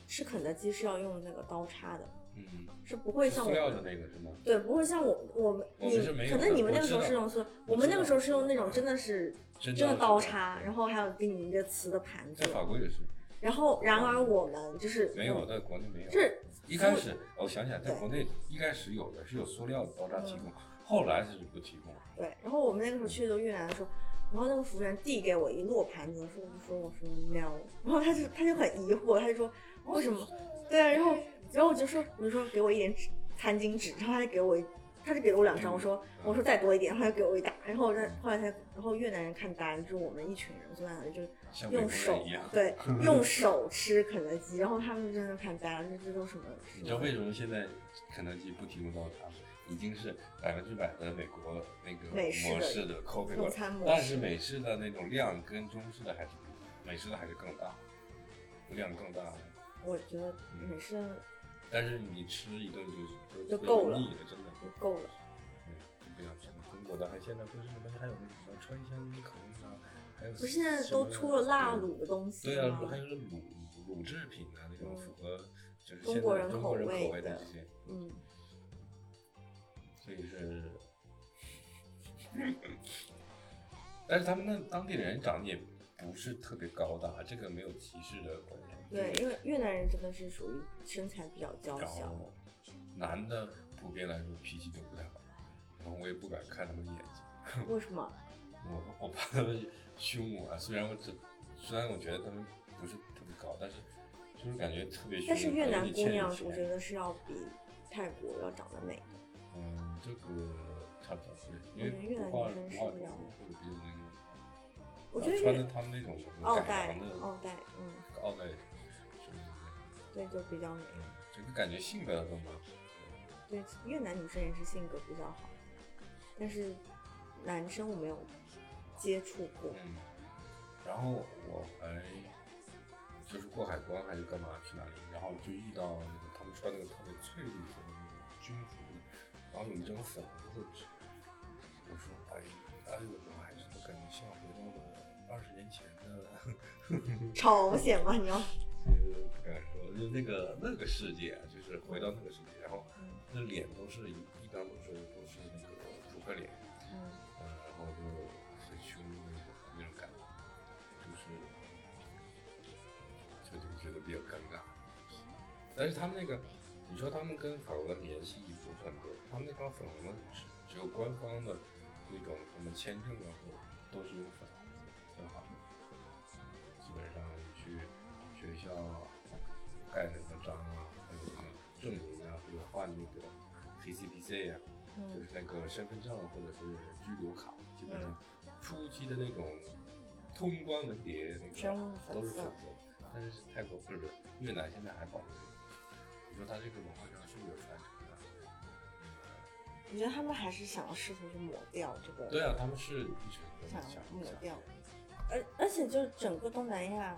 [SPEAKER 1] 吃肯德基是要用那个刀叉的，
[SPEAKER 2] 嗯，
[SPEAKER 1] 是不会像我
[SPEAKER 2] 塑料的
[SPEAKER 1] 们
[SPEAKER 2] 那个是吗？
[SPEAKER 1] 对不会像我我们你可能你们那个时候是用塑，
[SPEAKER 2] 我知道
[SPEAKER 1] 我们那个时候是用那种真的是
[SPEAKER 2] 真
[SPEAKER 1] 真的
[SPEAKER 2] 的
[SPEAKER 1] 刀叉，然后还有给你一个瓷的盘子
[SPEAKER 2] 在，法国也是
[SPEAKER 1] 然后然而我们就是
[SPEAKER 2] 没有，在国内没有。
[SPEAKER 1] 是
[SPEAKER 2] 一开始我想起来，在国内一开始有的是有塑料的刀叉提供，后来是不提供。
[SPEAKER 1] 对，然后我们那个时候去的越南的时候，然后那个服务员递给我一摞盘子，说我说我说 no，然后他就他就很疑惑，他就说为什么？对，然后然后我就说我就说给我一点纸餐巾纸，然后他就给我一。他就给了我两张，我说我说再多一点，他就给我一打，然后我再后来才，然后越南人看呆了，就是我们一群人坐在那里，[LAUGHS] 就用手。对用手吃肯德基，然后他们真的看呆了，这这都什么？
[SPEAKER 2] 你知道为什么现在肯德基不提供刀叉吗？已经是百分之百的美国那个
[SPEAKER 1] 美式的
[SPEAKER 2] 模式的口味
[SPEAKER 1] 用
[SPEAKER 2] 了，
[SPEAKER 1] 餐模式
[SPEAKER 2] 但是美式的那种量跟中式的还是不一样，美式的还是更大，量更大。
[SPEAKER 1] 我觉得美式的
[SPEAKER 2] 但是你吃一顿就是
[SPEAKER 1] 就够了
[SPEAKER 2] 腻了，真的。
[SPEAKER 1] 就够了。
[SPEAKER 2] 对，就不要吃中国的，还现在不是什么还有那什么川香口味啊，还有
[SPEAKER 1] 不是现在都出了辣卤的东西
[SPEAKER 2] 对啊，
[SPEAKER 1] 吗？
[SPEAKER 2] 还有卤卤制品啊，那种
[SPEAKER 1] 嗯
[SPEAKER 2] 符合就是
[SPEAKER 1] 中国人口
[SPEAKER 2] 中口
[SPEAKER 1] 味的
[SPEAKER 2] 味的这些，
[SPEAKER 1] 嗯，
[SPEAKER 2] 所以是，[LAUGHS] 但是他们那当地人长得也不是特别高大，这个没有歧视的观念。
[SPEAKER 1] 对，因为越南人真的是属于身材比较娇
[SPEAKER 2] 然
[SPEAKER 1] 小，
[SPEAKER 2] 后男的普遍来说脾气都不太好，然后我也不敢看他们的眼睛。
[SPEAKER 1] 为什么？[LAUGHS]
[SPEAKER 2] 我我怕他们凶我啊！虽然我只虽然我觉得他们不是特别高，但是就是感觉特别凶。
[SPEAKER 1] 但是越南姑娘，我觉
[SPEAKER 2] 得，
[SPEAKER 1] 是要比泰国要长得美的。
[SPEAKER 2] 嗯，这个差不多对，因为
[SPEAKER 1] 嗯越南女生是
[SPEAKER 2] 比较那种，
[SPEAKER 1] 我觉得
[SPEAKER 2] 穿的他们那种什么改
[SPEAKER 1] 奥黛奥黛，嗯，
[SPEAKER 2] 奥黛
[SPEAKER 1] 对，就比较美。
[SPEAKER 2] 嗯，这个感觉性格都蛮好。
[SPEAKER 1] 对，越南女生也是性格比较好，但是男生我没有接触过。
[SPEAKER 2] 嗯，然后我还就是过海关还是干嘛去哪里，然后就遇到那个他们穿那个特别翠绿色的那种军服，然后有一张粉红色纸，我说哎哎呦
[SPEAKER 1] 朝鲜吗？你要？
[SPEAKER 2] 不敢说，就那个那个世界啊，就是回到那个世界，然后那脸都是一一张都是都是那个扑克脸，
[SPEAKER 1] 嗯
[SPEAKER 2] 嗯，然后就很凶的那种那种感觉，就是就就觉得比较尴尬。但是他们那个，你说他们跟法国的联系不是很多，他们那帮粉红的只只有官方的那种什么签证啊，或都是用学校盖那个章啊，还有什么证明啊，或者换那个 PCPC 啊，就是那个身份证或者是居留卡，基本上初期的那种通关文牒那个都是粉
[SPEAKER 1] 粉
[SPEAKER 2] 色，但是泰国不是越南现在还保留着。你说他这个文化上是不是有传承的？
[SPEAKER 1] 我觉得他们还是想要试图去抹掉这个，
[SPEAKER 2] 对啊，他们是
[SPEAKER 1] 想抹掉。而而且就是整个东南亚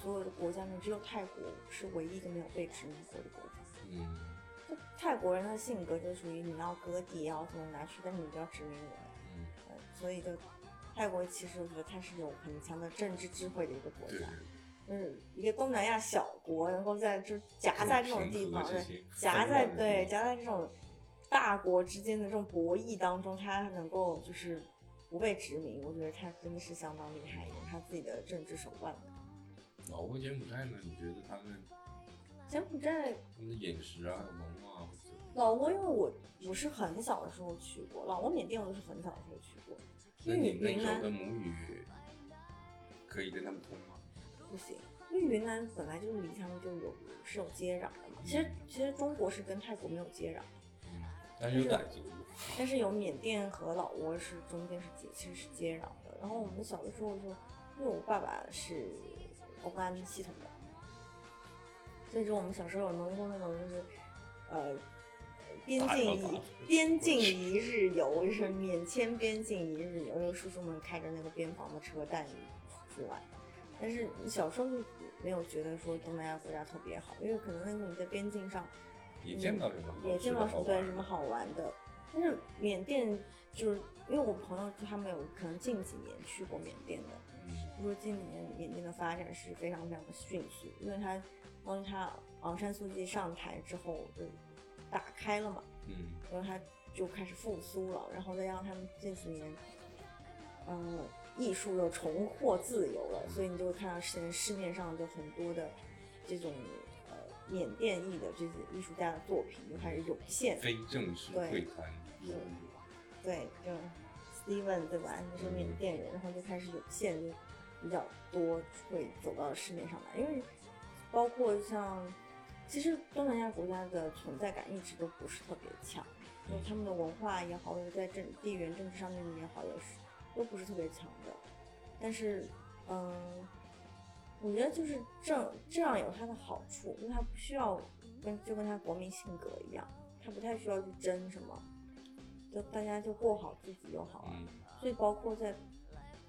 [SPEAKER 1] 所有的国家里面，只有泰国是唯一一个没有被殖民过的国家。
[SPEAKER 2] 嗯，
[SPEAKER 1] 就泰国人的性格就属于你要割地，要怎么拿去，但是你不要殖民我。
[SPEAKER 2] 嗯，
[SPEAKER 1] 呃所以就泰国其实我觉得它是有很强的政治智慧的一个国
[SPEAKER 2] 对
[SPEAKER 1] 家。嗯，一个东南亚小国能够在就夹在这种地方，对，夹在对夹在这种大国之间的这种博弈当中，它能够就是不被殖民，我觉得它真的是相当厉害，有它自己的政治手腕的。
[SPEAKER 2] 老挝、柬埔寨呢？你觉得他们
[SPEAKER 1] 柬埔寨、
[SPEAKER 2] 他们的饮食啊、文化啊，
[SPEAKER 1] 老挝，因为我不是很小的时候去过，老挝、缅甸我都是很小的时候去过。
[SPEAKER 2] 那你那
[SPEAKER 1] 云南
[SPEAKER 2] 时候的母语可以跟他们通吗？
[SPEAKER 1] 不行，因为云南本来就是离他们就有是有接壤的嘛。其实其实中国是跟泰国没有接壤，
[SPEAKER 2] 嗯，但是有傣族。
[SPEAKER 1] 但是有缅甸和老挝是中间是接其实是接壤的。然后我们小的时候就，因为我爸爸是公安系统的，所以说我们小时候有弄过那种就是呃边境一边境一日游，就是免签边境一日游，有叔叔们开着那个边防的车带你出来。但是你小时候没有觉得说东南亚国家特别好，因为可能那个你在边境上
[SPEAKER 2] 也见不到什么
[SPEAKER 1] 也见不到什么对什么好玩的。但是缅甸就是因为我朋友他们有可能近几年去过缅甸的，
[SPEAKER 2] 嗯
[SPEAKER 1] 就说近几年缅甸的发展是非常非常的迅速，因为他当他昂山素季上台之后就打开了嘛，
[SPEAKER 2] 嗯
[SPEAKER 1] 然后他就开始复苏了，然后再让他们近几年，嗯、艺术又重获自由了，所以你就会看到现在市面上就很多的这种呃缅甸裔的这些艺术家的作品就开始涌现，
[SPEAKER 2] 非正式
[SPEAKER 1] 对
[SPEAKER 2] 会谈有
[SPEAKER 1] 对，就 Steven 对吧？你是缅甸人，然后就开始涌现，就比较多会走到市面上来，因为包括像，其实东南亚国家的存在感一直都不是特别强，就他们的文化也好，或者在政地缘政治上面也好，也是都不是特别强的。但是，嗯，我觉得就是这这样有它的好处，因为它不需要跟就跟它国民性格一样，它不太需要去争什么。就大家就过好自己就好了。
[SPEAKER 2] 嗯
[SPEAKER 1] 所以包括在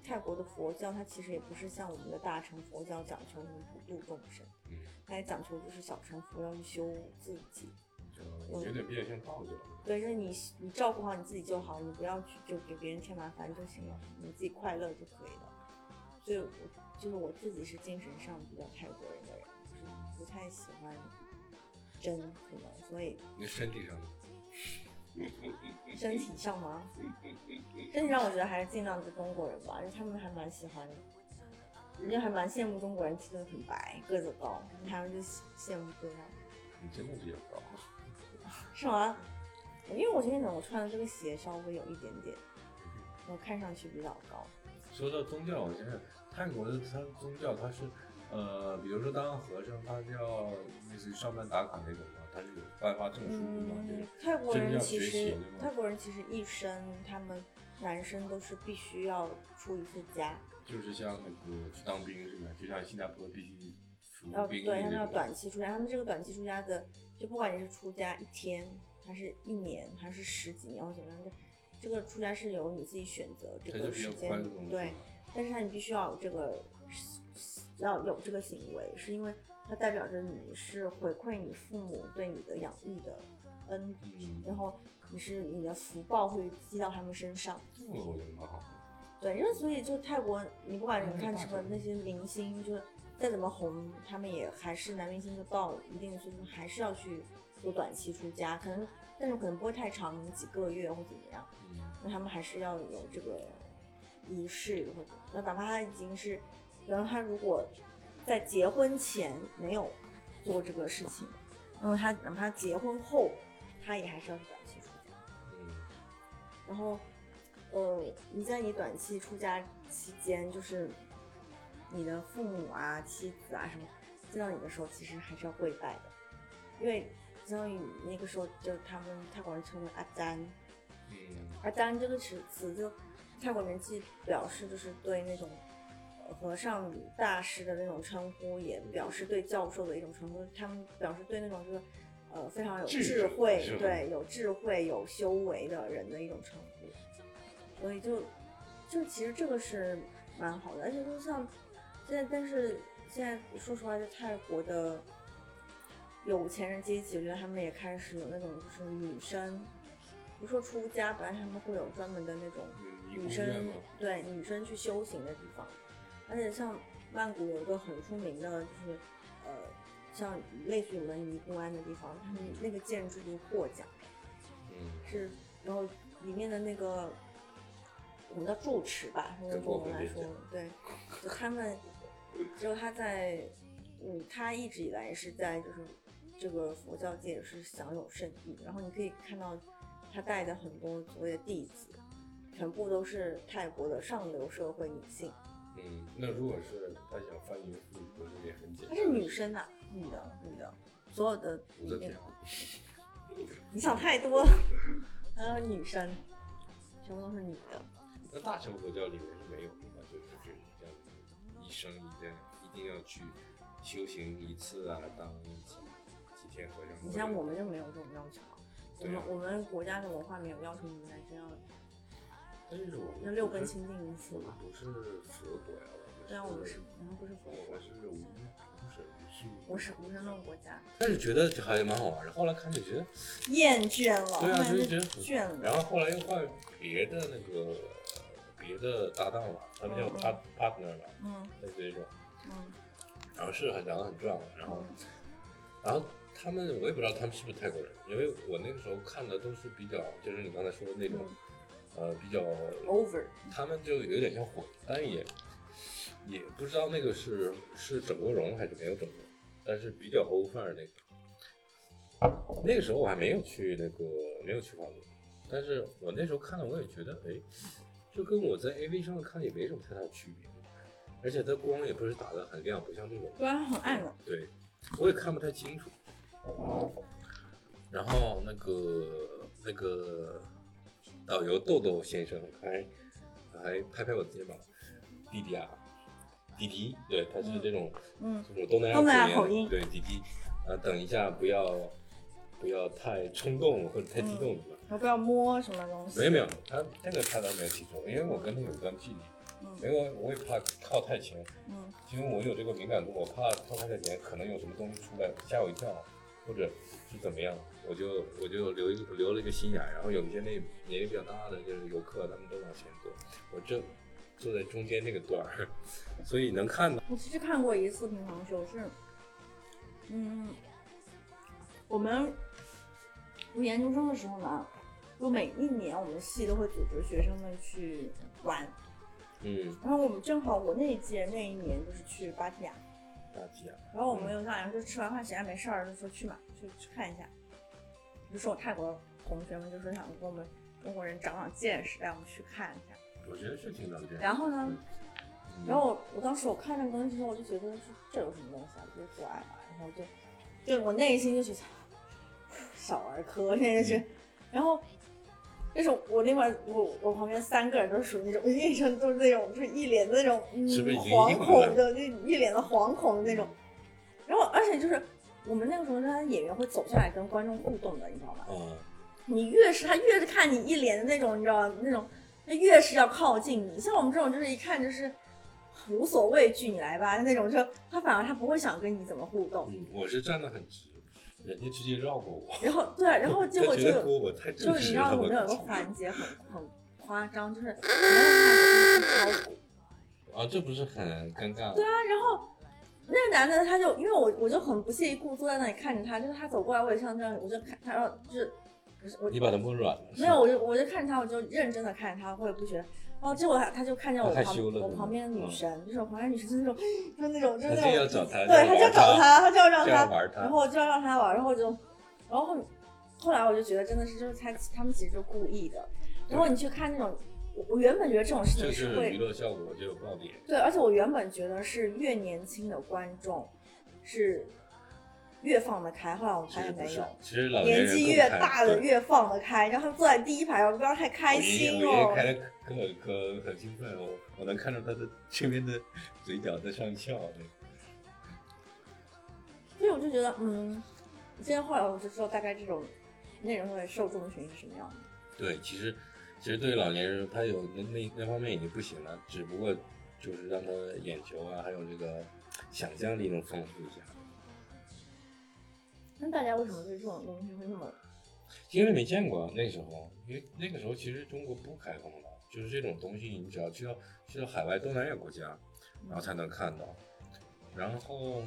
[SPEAKER 1] 泰国的佛教，它其实也不是像我们的大乘佛教讲求什么普度众生，
[SPEAKER 2] 嗯，
[SPEAKER 1] 它也讲求就是小乘佛要去修自己。
[SPEAKER 2] 就有点变相道教。
[SPEAKER 1] 对，就是你你照顾好你自己就好，你不要去就给别人添麻烦就行了，你自己快乐就可以了。所以我就是我自己是精神上比较泰国人的人，就是不太喜欢真可能，所以
[SPEAKER 2] 那身体上呢？
[SPEAKER 1] 身体上吗？身体上我觉得还是尽量是中国人吧，因为他们还蛮喜欢，人家还蛮羡慕中国人气得很白，个子高，他们就羡慕这样，
[SPEAKER 2] 你真的比较高。
[SPEAKER 1] 是吗？因为我今天怎么穿的这个鞋稍微有一点点，我看上去比较高。
[SPEAKER 2] 说到宗教，我觉得，泰国的它宗教它是，呃，比如说当和尚，他就要类似于上班打卡那种嘛，他是有颁发证书
[SPEAKER 1] 嗯，泰国人其实泰国人其实一生他们男生都是必须要出一次家，
[SPEAKER 2] 就是像那个去当兵是吧？就像新加坡必须服
[SPEAKER 1] 要
[SPEAKER 2] 兵役
[SPEAKER 1] 对他们要。短期出家，他们这个短期出家的，就不管你是出家一天，还是一年，还是十几年或怎么样，这这个出家是由你自己选择这个时间，对，但是他你必须要有这个，要有这个行为，是因为它代表着你是回馈你父母对你的养育的恩，
[SPEAKER 2] 嗯，
[SPEAKER 1] 然后你是你的福报会积到他们身上。
[SPEAKER 2] 这个我觉得蛮好的。
[SPEAKER 1] 对，因为所以就泰国，你不管
[SPEAKER 2] 嗯
[SPEAKER 1] 你看什么那些明星，就再怎么红，他们也还是男明星，就到一定岁数还是要去做短期出家，可能但是可能不会太长，几个月或怎么样。
[SPEAKER 2] 嗯
[SPEAKER 1] 那他们还是要有这个仪式或者，那哪怕他已经是，然后他如果在结婚前没有做这个事情，然后他哪怕结婚后，他也还是要去短期出家。
[SPEAKER 2] 嗯。
[SPEAKER 1] 然后，呃，你在你短期出家期间，就是你的父母啊、妻子啊什么见到你的时候，其实还是要跪拜的，因为相当于那个时候就他们泰国人称为阿丹，
[SPEAKER 2] 嗯。
[SPEAKER 1] 阿丹这个词词就泰国人既表示就是对那种呃和尚大师的那种称呼，也表示对教授的一种称呼。他们表示对那种就是呃非常有
[SPEAKER 2] 智
[SPEAKER 1] 智慧对有智慧、有修为的人的一种称呼。所以就就其实这个是蛮好的，而且就像现在，但是现在说实话，就泰国的有钱人阶级，我觉得他们也开始有那种就是女生，比如说出家，本来他们会有专门的那种
[SPEAKER 2] 嗯，
[SPEAKER 1] 女生，对女生去修行的地方，而且像曼谷有一个很出名的，就是呃，像类似于文宜公安的地方，他们那个建筑就获奖，
[SPEAKER 2] 嗯。
[SPEAKER 1] 是然后里面的那个我们叫住持吧，用
[SPEAKER 2] 跟
[SPEAKER 1] 中文来说对，就他们只有他在，嗯，他一直以来是在就是这个佛教界也是享有盛誉，然后你可以看到他带的很多所谓的弟子，全部都是泰国的上流社会女性，
[SPEAKER 2] 嗯，那如果是他想翻云覆雨，不是也很简单？
[SPEAKER 1] 她是女生呐、女的，女的，所有的
[SPEAKER 2] 武则
[SPEAKER 1] 里面
[SPEAKER 2] 天，[LAUGHS]
[SPEAKER 1] 你想太多了，还有女生，全部都是女的。[LAUGHS]
[SPEAKER 2] 那大乘佛教里面是没有的嘛？就是这这样一生一定一定要去修行一次啊，当几几天和尚。
[SPEAKER 1] 你像我们就没有这种要求啊，我们
[SPEAKER 2] 啊
[SPEAKER 1] 我们国家的文化没有要求你们男生要
[SPEAKER 2] 但是我们
[SPEAKER 1] 要六根清净一次
[SPEAKER 2] 我们
[SPEAKER 1] 嘛。
[SPEAKER 2] 不是佛国呀，
[SPEAKER 1] 对啊，我们是，我们不是佛国
[SPEAKER 2] 我们，是无无神是
[SPEAKER 1] 我是无神论国家，
[SPEAKER 2] 但是觉得还蛮好玩的。后来看就觉得，
[SPEAKER 1] 厌倦了，
[SPEAKER 2] 对啊
[SPEAKER 1] 就
[SPEAKER 2] 就觉得很
[SPEAKER 1] 倦了。
[SPEAKER 2] 然后后来又换别的那个别的搭档了，他们叫 partner 吧，
[SPEAKER 1] 嗯
[SPEAKER 2] 类似这种。
[SPEAKER 1] 嗯
[SPEAKER 2] 然后是很长得很壮，然后
[SPEAKER 1] 嗯
[SPEAKER 2] 然后他们我也不知道他们是不是泰国人，因为我那个时候看的都是比较就是你刚才说的那种，呃比较
[SPEAKER 1] ，over，
[SPEAKER 2] 他们就有点像混，但也也不知道那个是是整过容还是没有整过，但是比较欧范儿那个。那个时候我还没有去那个没有去法国，但是我那时候看了我也觉得，哎，就跟我在 AV 上看也没什么太大区别，而且它光也不是打的很亮，不像这种。
[SPEAKER 1] 对啊，很暗的。
[SPEAKER 2] 对，我也看不太清楚。然后那个那个导游豆豆先生还还拍拍我的肩膀，弟弟啊，弟弟，对，他是这种、
[SPEAKER 1] 嗯
[SPEAKER 2] 这种东南
[SPEAKER 1] 亚
[SPEAKER 2] 亚
[SPEAKER 1] 口音
[SPEAKER 2] 对弟弟，啊，等一下不要不要太冲动或者太激动，对吧？
[SPEAKER 1] 不要摸什么东西。
[SPEAKER 2] 没有没有，他这个他倒没有提出，因为我跟他有一段距离，
[SPEAKER 1] 嗯
[SPEAKER 2] 因为我我也怕靠太前，
[SPEAKER 1] 嗯
[SPEAKER 2] 因为我有这个敏感度，我怕靠太前可能有什么东西出来吓我一跳，或者是怎么样，我就我就留一个留了一个心眼儿，然后有一些那年龄比较大的就是游客，他们都往前坐，我正坐在中间那个段儿，所以能看到，
[SPEAKER 1] 我其实看过一次乒乓球，是，嗯，我们读研究生的时候呢，就每一年我们系都会组织学生们去玩，
[SPEAKER 2] 嗯，
[SPEAKER 1] 然后我们正好我那一届那一年就是去芭提雅，然后我们有两人就吃完饭闲着没事儿，就说去嘛，去去看一下。就说我泰国同学们就说想跟我们中国人长长见识，带我们去看一下。
[SPEAKER 2] 我觉得是挺长见识。
[SPEAKER 1] 然后呢，
[SPEAKER 2] 嗯
[SPEAKER 1] 然后我我当时我看那个东西的时候，我就觉得说这有什么东西啊，不是做爱嘛，然后就就我内心就觉得 [SIGHS] 小儿科，真的是，然后。那种我另外我我旁边三个人都是属于那种一生都是那种就是一脸的那种嗯惶恐的，就一脸的惶恐的那种。然后而且就是我们那个时候，他演员会走下来跟观众互动的，你知道吗？
[SPEAKER 2] 啊，
[SPEAKER 1] 你越是他越是看你一脸的那种，你知道吗？那种他越是要靠近你。像我们这种就是一看就是无所畏惧，你来吧那种，就他反而他不会想跟你怎么互动。
[SPEAKER 2] 嗯，我是站得很直，人家直接绕过我。
[SPEAKER 1] 然后对，然后结果就就是你
[SPEAKER 2] 式
[SPEAKER 1] 知道我们有个环节很很夸张，就是 [LAUGHS] 你要看我鼓。
[SPEAKER 2] 啊，这不是很尴尬吗？
[SPEAKER 1] 对啊，然后那个男的他就因为我我就很不屑一顾坐在那里看着他，就是他走过来我也像这样，我就看他，然后就是我
[SPEAKER 2] 你把他摸软了。
[SPEAKER 1] 没有，我就我就看着他，我就认真的看着他，我也不觉得。哦，结果他他就看见我旁我旁边的女
[SPEAKER 2] 嗯
[SPEAKER 1] 神，就是我旁边女神就是那种，就是那种就是那种，
[SPEAKER 2] 要找他，
[SPEAKER 1] 对，他就要找他，他就要让他，然。后就要让他玩，然后就，然后后后来我就觉得真的是就是他他们其实就故意的。然后你去看那种，我我原本觉得这种事情是会
[SPEAKER 2] 是娱乐效果，就有爆点。
[SPEAKER 1] 对，而且我原本觉得是越年轻的观众是越放得开，后来我发现没有，，
[SPEAKER 2] 其实老年
[SPEAKER 1] 年纪越大的越放得开，然后他们坐在第一排，我不知道太开心哦。
[SPEAKER 2] 开的可可很兴奋，哦我能看到他的这边的嘴角在上翘。对
[SPEAKER 1] 所以我就觉得，嗯，今天后来我就知道大概这种内容的受众群是什么样的。
[SPEAKER 2] 对，其实其实对于老年人，他有那那那方面已经不行了，只不过就是让他眼球啊，还有这个想象力能丰富一下。
[SPEAKER 1] 那大家为什么对这种东西会那么？
[SPEAKER 2] 因为没见过那时候，因为那个时候其实中国不开放的，就是这种东西你只要去到去到海外东南亚国家，然后才能看到。然后，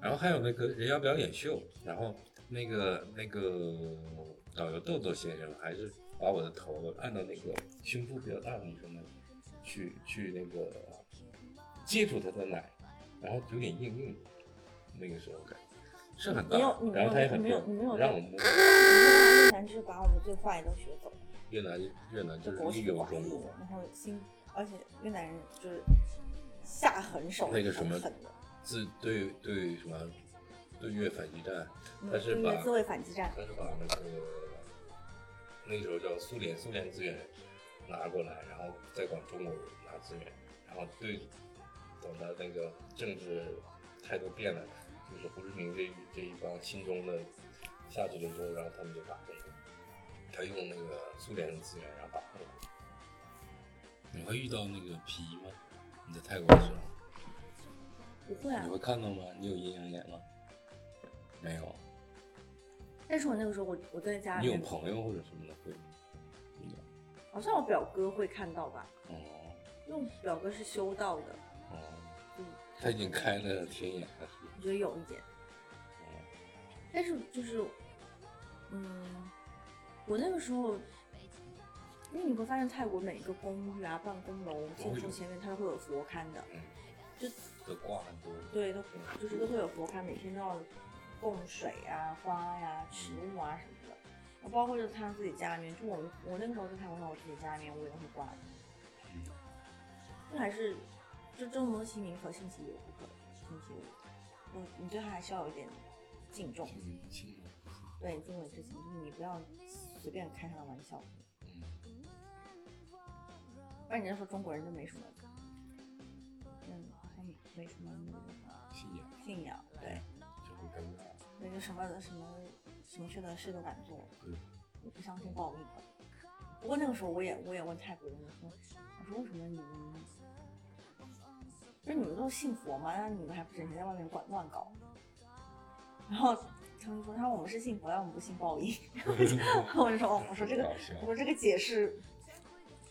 [SPEAKER 2] 然后还有那个人妖表演秀，然后那个那个导游豆豆先生还是把我的头按到那个胸部比较大的女生那里去去那个接触她的奶，然后有点硬硬，那个时候感觉是很大
[SPEAKER 1] 你有你，没有
[SPEAKER 2] 然后他也很
[SPEAKER 1] 你没有你没有
[SPEAKER 2] 让我摸。
[SPEAKER 1] 越南就是把我们最坏的都学走，
[SPEAKER 2] 越南越南就
[SPEAKER 1] 就是国
[SPEAKER 2] 一流
[SPEAKER 1] 曲寡义
[SPEAKER 2] 中国，，
[SPEAKER 1] 然后新，而且越南人就是下狠手，
[SPEAKER 2] 那个什么自对对什么对越反击战，
[SPEAKER 1] 嗯
[SPEAKER 2] 他是把
[SPEAKER 1] 自卫反击战，
[SPEAKER 2] 他是把那个那个时候叫苏联苏联资源拿过来，然后再管中国拿资源，然后对等他那个政治态度变了，就是胡志明这这一帮亲中的下去了之后，然后他们就打中国，他用那个苏联的资源然后打中国。你会遇到那个皮吗？你在泰国的时候？
[SPEAKER 1] 不会啊
[SPEAKER 2] 你。会看到吗？你有阴阳眼吗？没有。
[SPEAKER 1] 但是我那个时候我我在家
[SPEAKER 2] 你有
[SPEAKER 1] 面，
[SPEAKER 2] 朋友或者什么的会遇到？
[SPEAKER 1] 好像我表哥会看到吧，
[SPEAKER 2] 哦
[SPEAKER 1] 因为我表哥是修道的，
[SPEAKER 2] 哦，
[SPEAKER 1] 嗯，
[SPEAKER 2] 他已经开了天眼了？
[SPEAKER 1] 我觉得有一点，
[SPEAKER 2] 哦
[SPEAKER 1] 但是就是，嗯，我那个时候，因为你会发现泰国每一个公寓啊、办公楼建筑前面它都会有佛龛的，
[SPEAKER 2] 嗯，
[SPEAKER 1] 就
[SPEAKER 2] 都挂很多。
[SPEAKER 1] 对，都就是都会有佛龛，每天都要供水啊、花呀、食物啊什么的。包括就是他自己家里面，就我们我那个时候在泰国，我自己家里面我也会挂的。
[SPEAKER 2] 嗯
[SPEAKER 1] 就还是就这么多其名可信其有，不可信其无。嗯，你对他还是要有一点敬重，
[SPEAKER 2] 嗯，亲
[SPEAKER 1] 对敬畏之情，就是你不要随便开他的玩笑。
[SPEAKER 2] 嗯，
[SPEAKER 1] 不然你就说中国人就没什么，嗯，好像没什么那个
[SPEAKER 2] 信仰
[SPEAKER 1] 信仰，对。
[SPEAKER 2] 就会尴尬。
[SPEAKER 1] 那就什么什么什么缺德事都敢做，
[SPEAKER 2] 嗯
[SPEAKER 1] 也不相信报应的。不过那个时候我也我也问泰国人，我说我说为什么你们，就是你们都信佛吗？那你们还不整天在外面管乱搞？然后他们说，他说我们是信佛，但我们不信报应。[LAUGHS] 我就说哦，我说这个我说这个解释，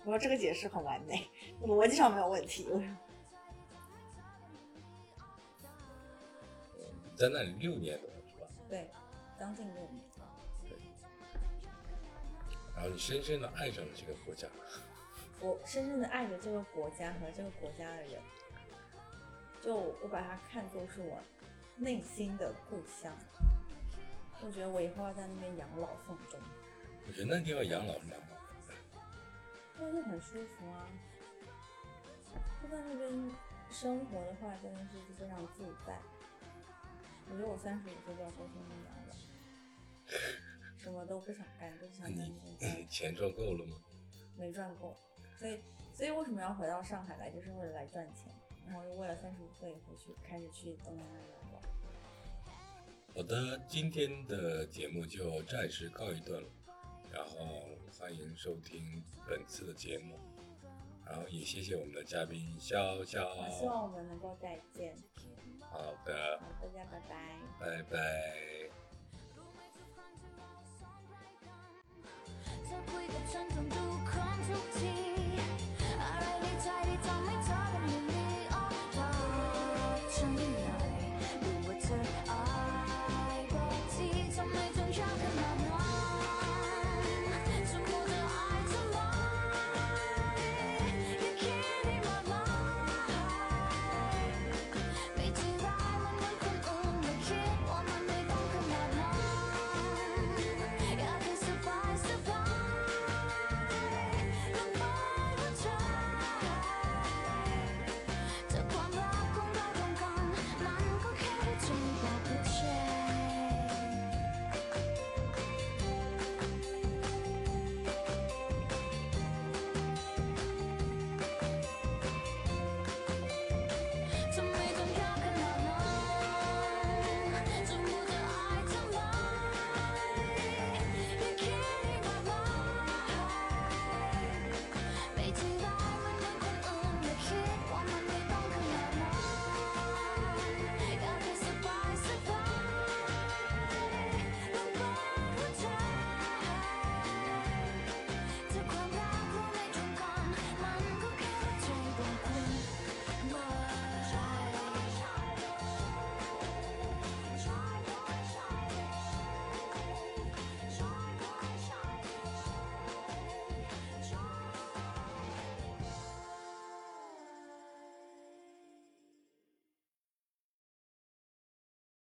[SPEAKER 1] 我说这个解释很完美，逻辑上没有问题。我说
[SPEAKER 2] 在那里六年多是吧？
[SPEAKER 1] 对，将近六年。
[SPEAKER 2] 然后你深深的爱上了这个国家。
[SPEAKER 1] 我深深的爱着这个国家和这个国家的人，就我把它看作是我内心的故乡。我觉得我以后要在那边养老送终，
[SPEAKER 2] 我觉得那地方养老是蛮好的。
[SPEAKER 1] 因为就很舒服啊。就在那边生活的话，真的是非常自在。我觉得我三十五岁就要回去那边养老，什么都不想干，就想在那边待
[SPEAKER 2] 你钱赚够了吗？
[SPEAKER 1] 没赚够，所以所以为什么要回到上海来，就是为了来赚钱，然后过了三十五岁回去开始去东南亚旅游。
[SPEAKER 2] 好的，今天的节目就暂时告一段落。然后欢迎收听本次的节目。然后也谢谢我们的嘉宾潇潇。
[SPEAKER 1] 希望我们能够再见。
[SPEAKER 2] 好的。
[SPEAKER 1] 大家拜拜。
[SPEAKER 2] 拜拜。